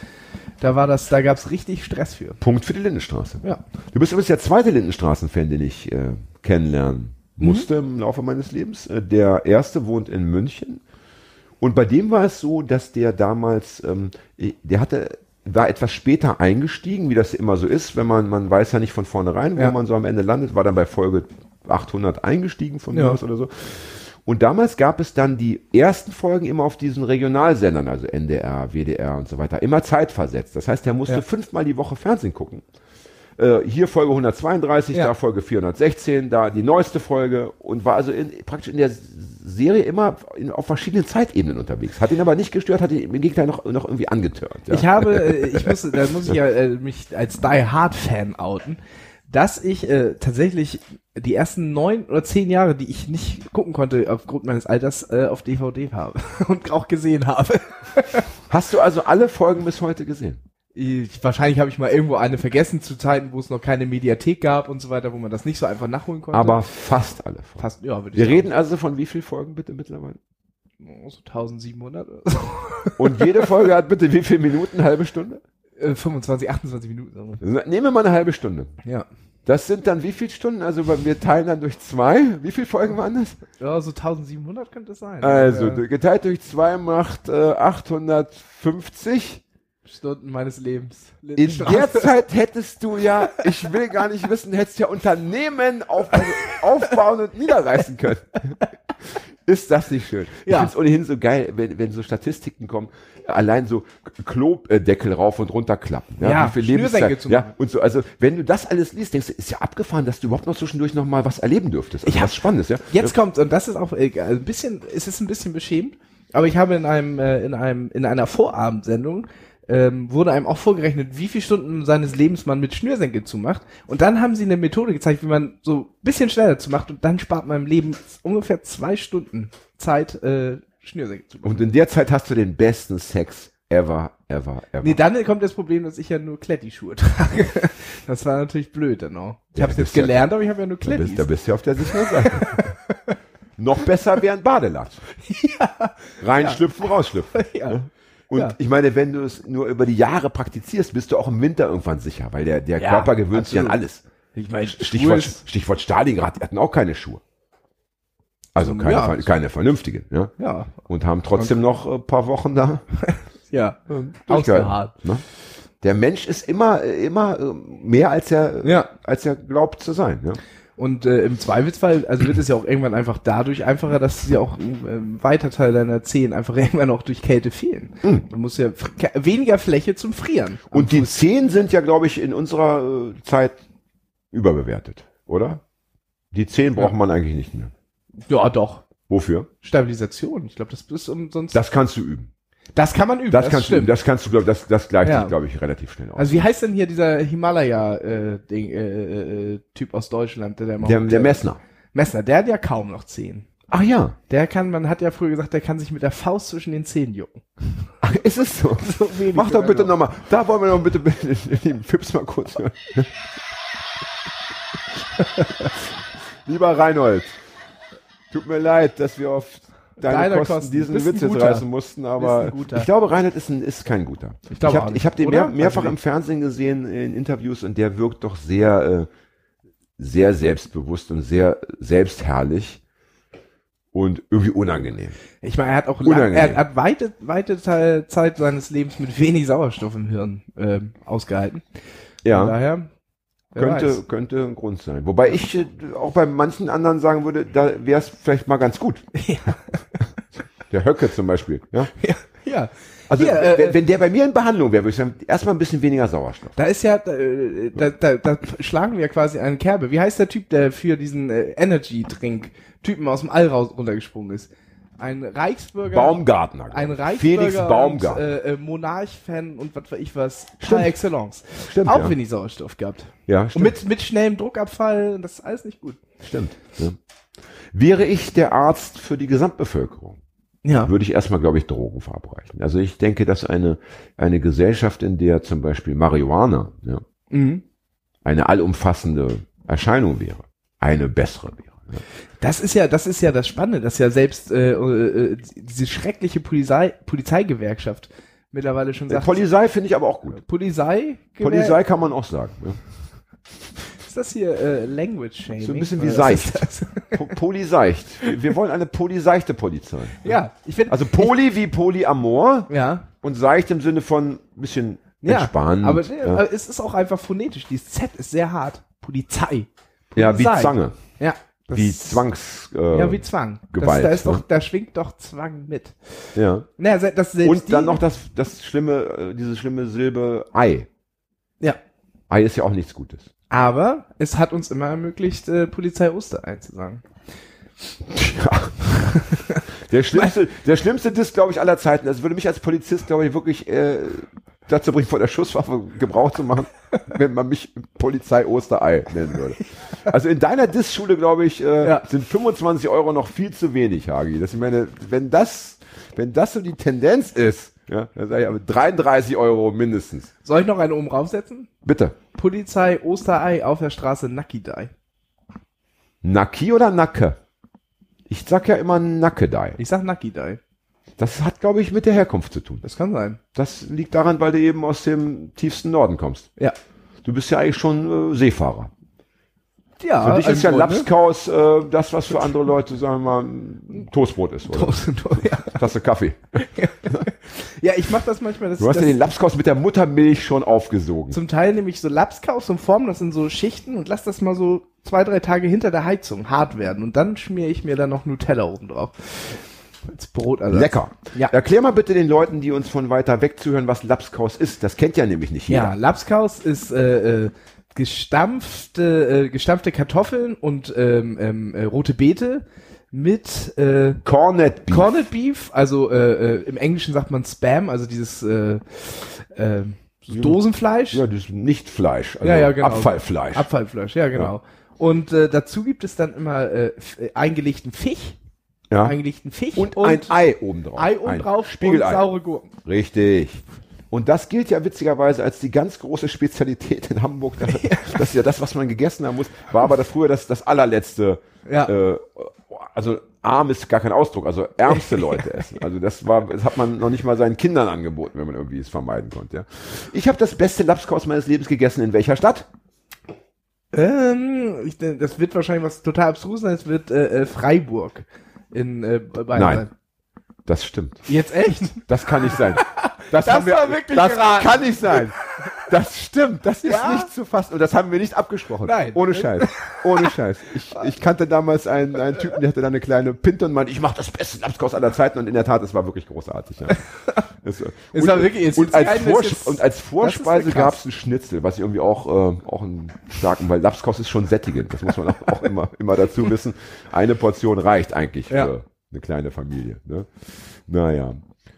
da war das, da gab's richtig Stress für. Punkt für die Lindenstraße. Ja. Du bist übrigens der zweite Lindenstraßen-Fan, den ich äh, kennenlernen Mhm. musste im Laufe meines Lebens. Äh, der erste wohnt in München. Und bei dem war es so, dass der damals, ähm, der hatte, war etwas später eingestiegen, wie das immer so ist, wenn man, man weiß ja nicht von vornherein, wo Ja. man so am Ende landet, war dann bei Folge 800 eingestiegen von mir Ja. aus oder so. Und damals gab es dann die ersten Folgen immer auf diesen Regionalsendern, also NDR, WDR und so weiter, immer zeitversetzt. Das heißt, er musste Ja. fünfmal die Woche Fernsehen gucken. Äh, hier Folge 132, Ja. da Folge 416, da die neueste Folge und war also in, praktisch in der Serie immer in, auf verschiedenen Zeitebenen unterwegs. Hat ihn aber nicht gestört, hat ihn im Gegenteil noch, noch irgendwie angetörnt. Ja. Ich habe, äh, [laughs] ich muss, da muss ich ja äh, mich als Die Hard Fan outen. dass ich äh, tatsächlich die ersten neun oder zehn Jahre, die ich nicht gucken konnte aufgrund meines Alters, äh, auf DVD habe [laughs] und auch gesehen habe. Hast du also alle Folgen bis heute gesehen? Ich, wahrscheinlich habe ich mal irgendwo eine vergessen zu Zeiten, wo es noch keine Mediathek gab und so weiter, wo man das nicht so einfach nachholen konnte. Aber fast alle Folgen. fast, ja, würde ich Wir sagen. reden also von wie viel Folgen bitte mittlerweile? Oh, so 1700 oder so. Und jede [laughs] Folge hat bitte wie viele Minuten? Halbe Stunde? Äh, 25, 28 Minuten. Nehmen wir mal eine halbe Stunde. Ja. Das sind dann wie viele Stunden? Also wir teilen dann durch zwei. Wie viele Folgen waren das? ja, so 1700 könnte es sein. Also geteilt durch zwei macht äh, 850. Stunden meines Lebens. In der Zeit hättest du ja, ich will gar nicht wissen, hättest ja Unternehmen auf, also aufbauen und niederreißen können. Ist das nicht schön? Ich Ja. finde es ohnehin so geil, wenn, wenn so Statistiken kommen, allein so Klodeckel rauf und runter klappen. Ja, wie viel Lebenszeit. zu Ja, und so, also wenn du das alles liest, denkst du, ist ja abgefahren, dass du überhaupt noch zwischendurch noch mal was erleben dürftest. Also Ich was Spannendes, ja. Jetzt kommt und das ist auch äh, ein bisschen, es ist ein bisschen beschämt, aber ich habe in einem äh, in einem in einer Vorabendsendung ähm, wurde einem auch vorgerechnet, wie viele Stunden seines Lebens man mit Schnürsenkel zumacht. Und dann haben sie eine Methode gezeigt, wie man so ein bisschen schneller zumacht und dann spart man im Leben ungefähr zwei Stunden Zeit, äh, Schnürsenkel zu machen. Und in der Zeit hast du den besten Sex ever, ever, ever. Nee, dann kommt das Problem, dass ich ja nur Kletti-Schuhe [laughs] trage. Das war natürlich blöd dann auch. Ich Ja, habe es jetzt ist ja- gelernt, aber ich habe ja nur da, Klettis. bist, da bist du auf der sicheren Seite. [laughs] Noch besser wäre ein Badelatsch. Reinschlüpfen, rausschlüpfen. ja. Und Ja. ich meine, wenn du es nur über die Jahre praktizierst, bist du auch im Winter irgendwann sicher, weil der, der Ja, Körper gewöhnt sich an absolut. alles. Ich meine, Stichwort, Stichwort Stalingrad, die hatten auch keine Schuhe. Also keine, Ja. keine vernünftigen, ja. Ja, Und haben trotzdem noch ein paar Wochen da [laughs] ja. durchgehalten. Ausgeharrt. Ne? Der Mensch ist immer, äh, immer äh, mehr als er, Ja. als er glaubt zu sein. Ja? Und äh, im Zweifelsfall, also wird es ja auch irgendwann einfach dadurch einfacher, dass sie auch ein ähm, weiter Teil deiner Zehen einfach [laughs] irgendwann auch durch Kälte fehlen. Du musst ja weniger Fläche zum Frieren. Und die Zehen sind ja, glaube ich, in unserer äh, Zeit überbewertet, oder? Die Zehen braucht man eigentlich nicht mehr. ja, doch. Wofür? Stabilisation. Ich glaube, das ist umsonst. Das kannst du üben. Das kann man üben. Das, kannst du üben. stimmt. Das kannst du, glaube das, das gleicht Ja. sich, glaube ich, relativ schnell aus. Also wie heißt denn hier dieser Himalaya-Ding, äh, äh, Typ aus Deutschland, der, der der, der Messner. Messner, der hat ja kaum noch Zehen. Ach ja. Der kann, man hat ja früher gesagt, der kann sich mit der Faust zwischen den Zähnen jucken. Ach, ist es so? [laughs] So Mach doch bitte noch. nochmal. Da wollen wir noch bitte, bitte [laughs] den Fips mal kurz hören. [laughs] Lieber Reinhold, tut mir leid, dass wir auf deine Deiner Kosten, Kosten. diesen Witz jetzt guter. reißen mussten, aber ich glaube, Reinhold ist, ein, ist kein guter. Ich glaube auch habe hab den mehr, mehrfach Also im Fernsehen gesehen, in Interviews, und der wirkt doch sehr, äh, sehr selbstbewusst und sehr selbstherrlich und irgendwie unangenehm. Ich meine, er hat auch Unangenehm. er hat weite, weite Teil, Zeit seines Lebens mit wenig Sauerstoff im Hirn ähm, ausgehalten. Von Ja. daher wer Könnte, weiß. könnte ein Grund sein. Wobei ich äh, auch bei manchen anderen sagen würde, da wäre es vielleicht mal ganz gut. [laughs] Der Höcke zum Beispiel. Ja? Ja, ja. Also Hier, äh, wenn, wenn der bei mir in Behandlung wäre, würde ich sagen, erstmal ein bisschen weniger Sauerstoff. Da ist ja, äh, da, da, da schlagen wir quasi einen Kerbe. Wie heißt der Typ, der für diesen äh, Energy-Drink-Typen aus dem All raus, runtergesprungen ist? Ein Reichsbürger. Baumgartner. Ein ich. Reichsbürger Felix Baumgartner. und äh, äh, Monarch-Fan und was weiß ich was. Par Stimmt. excellence. Stimmt, Auch ja. wenig Sauerstoff gehabt. ja, Und stimmt. mit, mit schnellem Druckabfall, das ist alles nicht gut. stimmt. Ja. Wäre ich der Arzt für die Gesamtbevölkerung, Ja. würde ich erstmal, glaube ich, Drogen verabreichen. Also ich denke, dass eine, eine Gesellschaft, in der zum Beispiel Marihuana ja, Mhm. eine allumfassende Erscheinung wäre, eine bessere wäre. Das ist ja, das ist ja das Spannende, dass ja selbst äh, äh, diese schreckliche Polizei, Polizeigewerkschaft mittlerweile schon Äh, sagt. Polizei finde ich aber auch gut. Polizei, Polizei kann man auch sagen. Ja. Ist das hier äh, Language Shaming? So ein bisschen wie seicht. [laughs] Polyseicht. Wir wollen eine polyseichte Polizei. ja, ich finde. Also Poly wie Polyamor ja, und seicht im Sinne von ein bisschen ja, entspannen. aber, ja. es ist auch einfach phonetisch. Dieses Z ist sehr hart. Polizei. ja, wie Polizei. Zange. Ja. Das- Wie Zwangs. Äh, Ja, wie Zwang. Gewalt, das, da ist ne? doch, da schwingt doch Zwang mit. ja. Naja, das Und dann noch das, das schlimme, äh, diese schlimme Silbe Ei. Ja. Ei ist ja auch nichts Gutes. Aber es hat uns immer ermöglicht, äh, Polizei Osterei zu sagen. Ja. Der [laughs] schlimmste, der schlimmste Diss, glaube ich, aller Zeiten. Das würde mich als Polizist, glaube ich, wirklich äh, dazu bringen, von der Schusswaffe Gebrauch zu machen, [laughs] wenn man mich Polizei Osterei nennen würde. Also in deiner Diss-Schule, glaube ich, äh, Ja. sind 25 Euro noch viel zu wenig, Hagi. Das, ich meine, wenn das, wenn das so die Tendenz ist, ja, dann sage ich aber 33 Euro mindestens. Soll ich noch eine oben raufsetzen? Bitte. Polizei Osterei auf der Straße Nakidai. Naki oder Nacke? Ich sag ja immer Nackedei. Ich sag Nakidai. Das hat, glaube ich, mit der Herkunft zu tun. Das kann sein. Das liegt daran, weil du eben aus dem tiefsten Norden kommst. Ja. Du bist ja eigentlich schon äh, Seefahrer. Ja, Für dich ist ja. Lapskaus äh, das, was für andere Leute, sagen wir mal, ein Toastbrot ist. Oder? [laughs] ja. Tasse Kaffee. [laughs] ja, ich mach das manchmal. Das, Du hast ja den Lapskaus mit der Muttermilch schon aufgesogen. zum Teil nehme ich so Lapskaus und form das in so Schichten und lass das mal so zwei, drei Tage hinter der Heizung hart werden. Und dann schmiere ich mir dann noch Nutella oben drauf. Als Brotersatz. Lecker. Ja. Erklär mal bitte den Leuten, die uns von weiter weg zuhören, was Lapskaus ist. Das kennt ja nämlich nicht Ja, jeder. Lapskaus ist äh, äh, gestampfte, äh, gestampfte Kartoffeln und ähm, ähm, äh, rote Beete mit äh, Cornet Beef. Corned Beef, also äh, äh, im Englischen sagt man Spam, also dieses äh, äh, so Dosenfleisch. ja, das ist nicht Fleisch. Also Ja, ja, genau. Abfallfleisch. Abfallfleisch, ja, genau. Und äh, dazu gibt es dann immer äh, äh, eingelegten Fisch, ja. eingelegten Fisch Und, ein Ei obendrauf. Ei oben Ein drauf Spiegelei. und saure Gurken. Richtig. Und das gilt ja witzigerweise als die ganz große Spezialität in Hamburg. Das, das ist ja das, was man gegessen haben muss. War aber das früher das, das allerletzte. Ja. Äh, also arm ist gar kein Ausdruck, also ärmste Leute [laughs] essen. Also das war, das hat man noch nicht mal seinen Kindern angeboten, wenn man irgendwie es vermeiden konnte. Ja. Ich habe das beste Lapskaus meines Lebens gegessen. In welcher Stadt? Ähm, ich, das wird wahrscheinlich was total abstrus sein, es wird äh, äh, Freiburg in äh, Bayern Nein. sein. Das stimmt. Jetzt echt? Das kann nicht sein. Das, Das haben wir, war wirklich Das geraten. kann nicht sein. Das stimmt. Das ist Ja? nicht zu fassen. Und das haben wir nicht abgesprochen. Nein. Ohne Scheiß. Ohne Scheiß. Ich, ich kannte damals einen, einen Typen, der hatte da eine kleine Pinte und meinte, ich mache das beste Lapskaus aller Zeiten. Und in der Tat, es war wirklich großartig. Ja. [laughs] Es, Es und, war wirklich- und, als das jetzt- und als Vorspeise gab es einen Schnitzel, was ich irgendwie auch, äh, auch einen starken, weil Lapskaus ist schon sättigend. Das muss man auch, auch immer, immer dazu wissen. Eine Portion reicht eigentlich für Ja. Eine kleine Familie. Ne? Naja.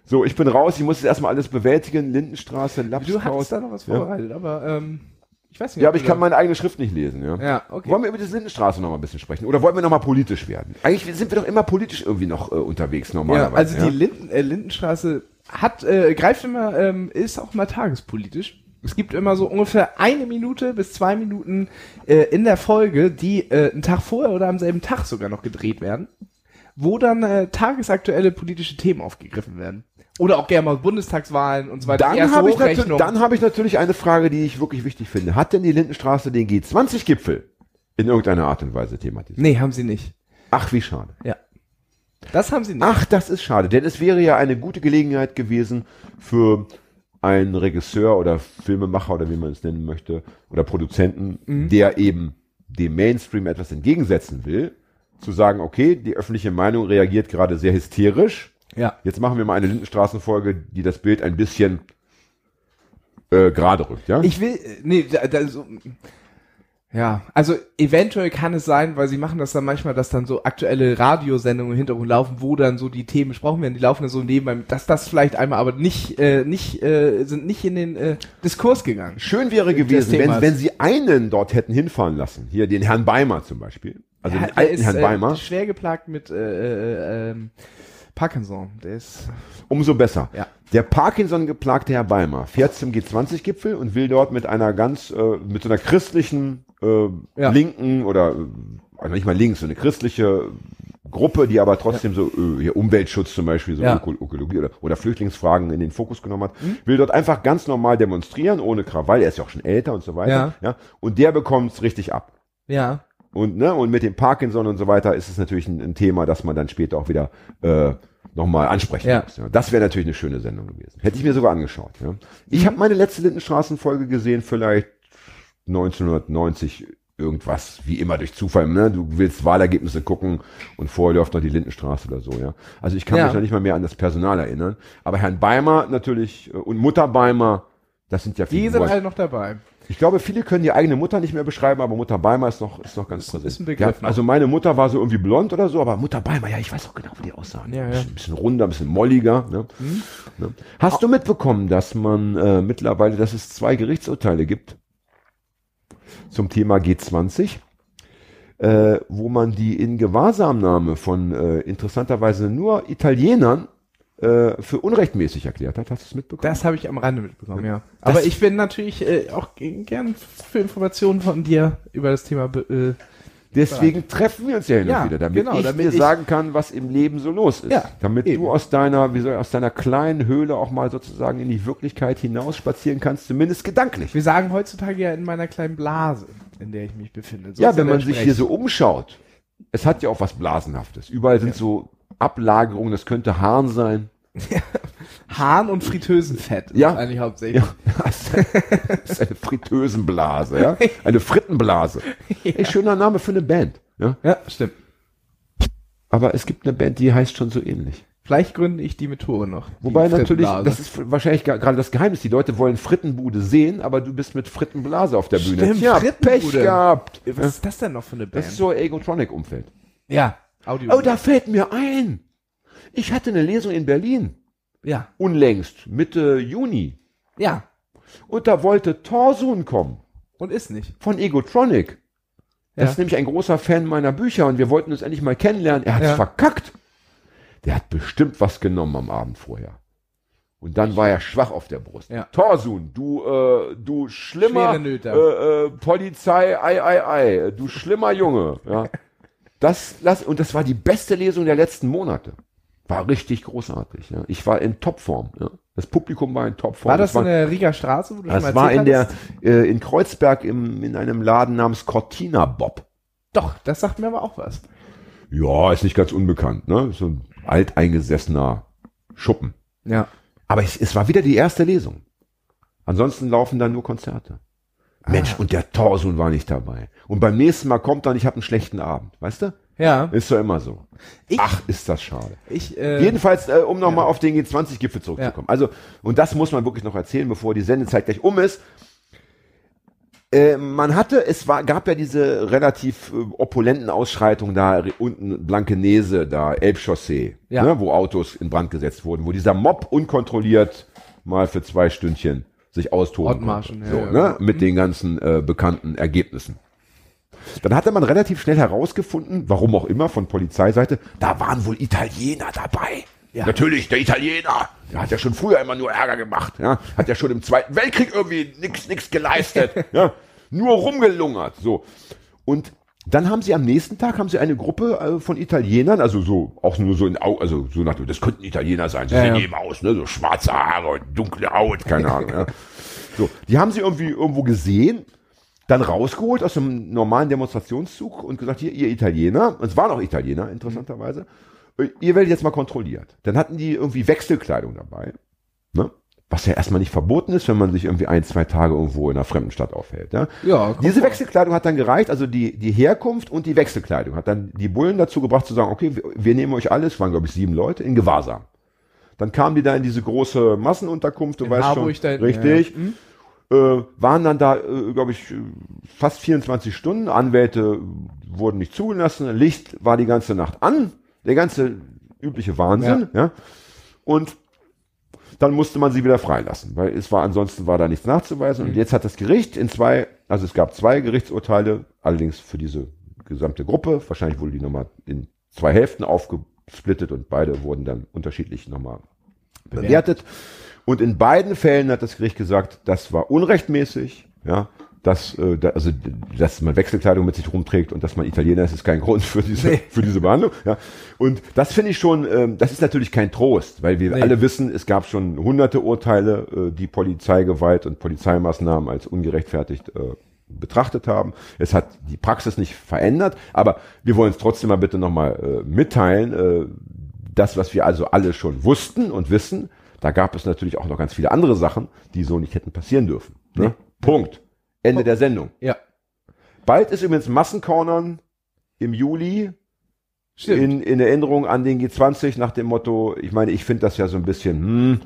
So, ich bin raus, ich muss jetzt erstmal alles bewältigen. Lindenstraße, Lapskaus. Du hattest da noch was Ja. vorbereitet, aber ähm, ich weiß nicht. Ja, aber ich kann meine eigene Schrift nicht lesen. Ja. Ja, okay. Wollen wir über die Lindenstraße noch mal ein bisschen sprechen? Oder wollen wir noch mal politisch werden? Eigentlich sind wir doch immer politisch irgendwie noch äh, unterwegs Ja, normalerweise. also ja? die Linden, äh, Lindenstraße hat, äh, greift immer, ähm, ist auch mal tagespolitisch. Es gibt immer so ungefähr eine Minute bis zwei Minuten äh, in der Folge, die äh, einen Tag vorher oder am selben Tag sogar noch gedreht werden, wo dann äh, tagesaktuelle politische Themen aufgegriffen werden. Oder auch gerne mal Bundestagswahlen und so weiter. Dann habe ich, dann hab ich natürlich eine Frage, die ich wirklich wichtig finde. Hat denn die Lindenstraße den G20-Gipfel in irgendeiner Art und Weise thematisiert? Nee, haben sie nicht. Ach, wie schade. Ja. Das haben sie nicht. Ach, das ist schade, denn es wäre ja eine gute Gelegenheit gewesen für einen Regisseur oder Filmemacher oder wie man es nennen möchte oder Produzenten, Mhm. der eben dem Mainstream etwas entgegensetzen will, zu sagen, okay, die öffentliche Meinung reagiert gerade sehr hysterisch. Ja. Jetzt machen wir mal eine Lindenstraßenfolge, die das Bild ein bisschen äh, gerade rückt, ja? Ich will, äh, nee, da, da, so, ja, also eventuell kann es sein, weil sie machen das dann manchmal, dass dann so aktuelle Radiosendungen im Hintergrund laufen, wo dann so die Themen besprochen werden, die laufen dann so nebenbei, dass das vielleicht einmal, aber nicht, äh, nicht, äh, sind nicht in den äh, Diskurs gegangen. Schön wäre gewesen, wenn, wenn sie einen dort hätten hinfahren lassen. Hier, den Herrn Beimer zum Beispiel. Also Ja, den alten Herrn äh, Beimer. schwer geplagt mit äh, äh, ähm, Parkinson. Der ist, Umso besser. Ja. Der Parkinson geplagte Herr Beimer fährt zum G20-Gipfel und will dort mit einer ganz, äh, mit so einer christlichen, äh, Ja. linken oder, äh, also nicht mal links, so eine christliche Gruppe, die aber trotzdem so äh, hier Umweltschutz zum Beispiel, so Ja. Mhm. Öko Ökologie oder, oder Flüchtlingsfragen in den Fokus genommen hat, will dort einfach ganz normal demonstrieren, ohne Krawall, er ist ja auch schon älter und so weiter. Ja. Ja, und der bekommt's richtig ab. ja, Und, ne, und mit dem Parkinson und so weiter ist es natürlich ein, ein Thema, das man dann später auch wieder äh, nochmal ansprechen Ja. muss. Ja. Das wäre natürlich eine schöne Sendung gewesen. Hätte ich mir sogar angeschaut. Ja. Ich habe meine letzte Lindenstraßenfolge gesehen, vielleicht 1990 irgendwas, wie immer durch Zufall. Ne? Du willst Wahlergebnisse gucken und vorher läuft noch die Lindenstraße oder so. Ja. Also ich kann Ja. mich noch nicht mal mehr an das Personal erinnern. Aber Herrn Beimer natürlich äh, und Mutter Beimer Das sind ja Die sind alle noch dabei. Ich glaube, viele können die eigene Mutter nicht mehr beschreiben, aber Mutter Beimer ist noch, ist noch ganz präsent. ist ein Begriff ja, also meine Mutter war so irgendwie blond oder so, aber Mutter Beimer, ja, ich weiß auch genau, wie die aussahen. Ja, ein, ja. bisschen, ein bisschen runder, ein bisschen molliger. Ne? Ne? Hast du mitbekommen, dass man äh, mittlerweile, dass es zwei Gerichtsurteile gibt zum Thema G20, äh, wo man die in Gewahrsamnahme von äh, interessanterweise nur Italienern äh, für unrechtmäßig erklärt hat? Hast du es mitbekommen? Das habe ich am Rande mitbekommen, ja. Aber ich bin natürlich äh, auch gern für Informationen von dir über das Thema äh, Deswegen treffen wir uns ja hin Ja, und wieder, damit genau, ich damit dir ich- sagen kann, was im Leben so los ist. Ja, damit eben. du aus deiner, wie soll ich, aus deiner kleinen Höhle auch mal sozusagen in die Wirklichkeit hinaus spazieren kannst, zumindest gedanklich. Wir sagen heutzutage ja in meiner kleinen Blase, in der ich mich befinde. So ja, wenn man sich hier so umschaut, es hat ja auch was Blasenhaftes. Überall sind so Ablagerungen, das könnte Harn sein. [laughs] Hahn und Fritteusenfett ist Ja. eigentlich hauptsächlich. Ja, [laughs] das ist eine Fritteusenblase, ja? [laughs] Eine Frittenblase. Ey, schöner Name für eine Band, ja? Ja, stimmt. Aber es gibt eine Band, die heißt schon so ähnlich. Vielleicht gründe ich die Methode noch. Wobei natürlich, das ist wahrscheinlich gerade das Geheimnis. Die Leute wollen Frittenbude sehen, aber du bist mit Frittenblase auf der Bühne. Stimmt, Frittenbude. Pech gehabt. Was ist das denn noch für eine Band? Das ist so Egotronic-Umfeld. ja, Audio. Oh, da fällt mir ein. Ich hatte eine Lesung in Berlin. ja, Unlängst, Mitte Juni. ja. Und da wollte Torsun kommen. Und ist nicht. Von Egotronic. Das Ja. ist nämlich ein großer Fan meiner Bücher und wir wollten uns endlich mal kennenlernen. Er hat's Ja. verkackt. Der hat bestimmt was genommen am Abend vorher. Und dann war er schwach auf der Brust. Ja. Torsun, du, äh, du schlimmer äh, äh, Polizei, ei, ei, ei, du schlimmer Junge. Ja. [laughs] Das, lass, und das war die beste Lesung der letzten Monate. War richtig großartig. Ja. Ich war in Topform. Ja. Das Publikum war in Topform. War das Es in der Riga Straße, wo du das war in der äh, in Kreuzberg im, in einem Laden namens Cortina Bob. Doch, das sagt mir aber auch was. Ja, ist nicht ganz unbekannt, ne? So ein alteingesessener Schuppen. Ja. Aber es, es war wieder die erste Lesung. Ansonsten laufen da nur Konzerte. Mensch, und der Torsun war nicht dabei. Und beim nächsten Mal kommt er und ich habe einen schlechten Abend. Weißt du? Ja. Ist doch immer so. Ich- Ach, ist das schade. Ich, äh, Jedenfalls, äh, um nochmal auf den G20-Gipfel zurückzukommen. Ja. Also, und das muss man wirklich noch erzählen, bevor die Sendezeit gleich um ist. Äh, man hatte, es war, gab ja diese relativ äh, opulenten Ausschreitungen da re- unten Blankenese, da Elbchaussee, Ja. ne, wo Autos in Brand gesetzt wurden, wo dieser Mob unkontrolliert mal für zwei Stündchen sich austoben Ortmarschen, konnte. ja, so, ja. ne, mit den ganzen äh, bekannten Ergebnissen. Dann hatte man relativ schnell herausgefunden, warum auch immer von Polizeiseite, da waren wohl Italiener dabei. Natürlich, der Italiener. Der hat ja schon früher immer nur Ärger gemacht. Ja? Hat ja schon im Zweiten Weltkrieg irgendwie nix, nix geleistet. [laughs] ja? Nur rumgelungert. So. Und dann haben sie am nächsten Tag haben sie eine Gruppe äh, von Italienern, also so auch nur so in Au, also so nach das könnten Italiener sein, sie Ja, sehen ja. eben aus, ne, so schwarze Haare und dunkle Haut, keine [laughs] Ahnung. ja. So, die haben sie irgendwie irgendwo gesehen, dann rausgeholt aus einem normalen Demonstrationszug und gesagt, hier, ihr Italiener, und es waren auch Italiener, interessanterweise, ihr werdet jetzt mal kontrolliert. Dann hatten die irgendwie Wechselkleidung dabei, ne? was ja erstmal nicht verboten ist, wenn man sich irgendwie ein, zwei Tage irgendwo in einer fremden Stadt aufhält. Ja? Ja, Diese. Wechselkleidung hat dann gereicht, also die, die Herkunft und die Wechselkleidung hat dann die Bullen dazu gebracht zu sagen, okay, wir, wir nehmen euch alles, waren glaube ich sieben Leute, in Gewahrsam. Dann kamen die da in diese große Massenunterkunft, du In weißt Harburg schon, da hinten, richtig, ja, ja. Mhm. äh, waren dann da, äh, glaube ich, fast 24 Stunden. Anwälte wurden nicht zugelassen. Licht war die ganze Nacht an. Der ganze übliche Wahnsinn. Ja. Und dann musste man sie wieder freilassen, weil es war ansonsten war da nichts nachzuweisen. Und jetzt hat das Gericht in zwei, also es gab zwei Gerichtsurteile, allerdings für diese gesamte Gruppe. Wahrscheinlich wurde die nochmal in zwei Hälften aufgesplittet und beide wurden dann unterschiedlich nochmal bewertet. Und in beiden Fällen hat das Gericht gesagt, das war unrechtmäßig, ja, dass, äh, da, also, dass man Wechselkleidung mit sich rumträgt und dass man Italiener ist, ist kein Grund für diese, Nee. für diese Behandlung, ja. Und das finde ich schon, ähm, das ist natürlich kein Trost, weil wir Nee. alle wissen, es gab schon hunderte Urteile, äh, die Polizeigewalt und Polizeimaßnahmen als ungerechtfertigt äh, betrachtet haben. Es hat die Praxis nicht verändert, aber wir wollen es trotzdem mal bitte nochmal äh, mitteilen, äh, das, was wir also alle schon wussten und wissen, da gab es natürlich auch noch ganz viele andere Sachen, die so nicht hätten passieren dürfen. Ne? Punkt. Ende der Sendung. Ja. Bald ist übrigens Massencornern im Juli Stimmt. in, in Erinnerung an den G20 nach dem Motto, ich meine, ich finde das ja so ein bisschen, hm,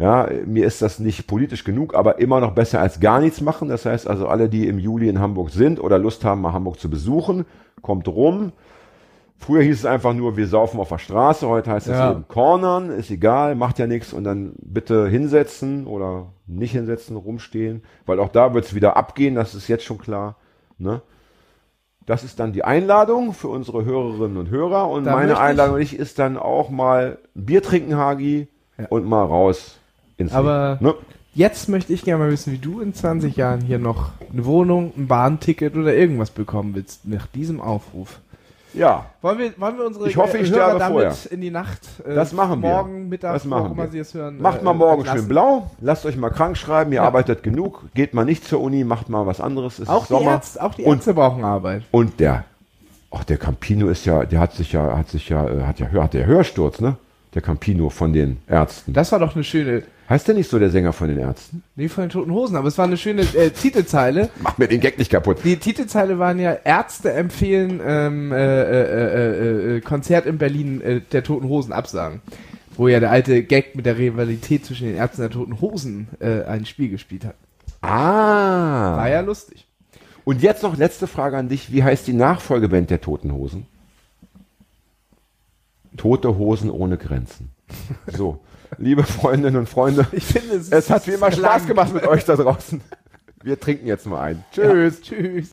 Ja, mir ist das nicht politisch genug, aber immer noch besser als gar nichts machen. Das heißt also, alle, die im Juli in Hamburg sind oder Lust haben, mal Hamburg zu besuchen, kommt rum. Früher hieß es einfach nur, wir saufen auf der Straße, heute heißt es Ja. eben Cornern, ist egal, macht ja nichts und dann bitte hinsetzen oder nicht hinsetzen, rumstehen, weil auch da wird es wieder abgehen, das ist jetzt schon klar. Ne? Das ist dann die Einladung für unsere Hörerinnen und Hörer und Da meine ich- Einladung an dich ist dann auch mal ein Bier trinken, Hagi, Ja. und mal raus ins Aber- Leben, ne? Jetzt möchte ich gerne mal wissen, wie du in 20 Jahren hier noch eine Wohnung, ein Bahnticket oder irgendwas bekommen willst nach diesem Aufruf. Ja, Wollen wir, wollen wir unsere Ich hoffe, ich Hörer sterbe damit vorher. in die Nacht, äh, Das machen wir. morgen, Mittag, Das machen wir. Sie es hören, Macht äh, mal morgen entlassen. schön blau, lasst euch mal krank schreiben, ihr Ja. arbeitet genug, geht mal nicht zur Uni, macht mal was anderes, es Auch ist die, Sommer. Ärzte, auch die Und- Ärzte brauchen Arbeit. Und der, ach, der Campino ist ja, der hat sich ja, hat sich ja, äh, hat ja, hat der Hörsturz, ne? Der Campino von den Ärzten. Das war doch eine schöne, heißt der nicht so der Sänger von den Ärzten? nee, von den Toten Hosen, aber es war eine schöne äh, Titelzeile. Mach mir den Gag nicht kaputt. Die Titelzeile waren ja, Ärzte empfehlen ähm, äh, äh, äh, äh, Konzert in Berlin äh, der Toten Hosen absagen. Wo ja der alte Gag mit der Rivalität zwischen den Ärzten der Toten Hosen äh, ein Spiel gespielt hat. Ah. War ja lustig. Und jetzt noch letzte Frage an dich. Wie heißt die Nachfolgeband der Toten Hosen? Tote Hosen ohne Grenzen. So, liebe Freundinnen und Freunde, Ich finde, es, es hat wie immer Spaß lang. gemacht mit euch da draußen. Wir trinken jetzt mal ein. Tschüss. Ja, tschüss.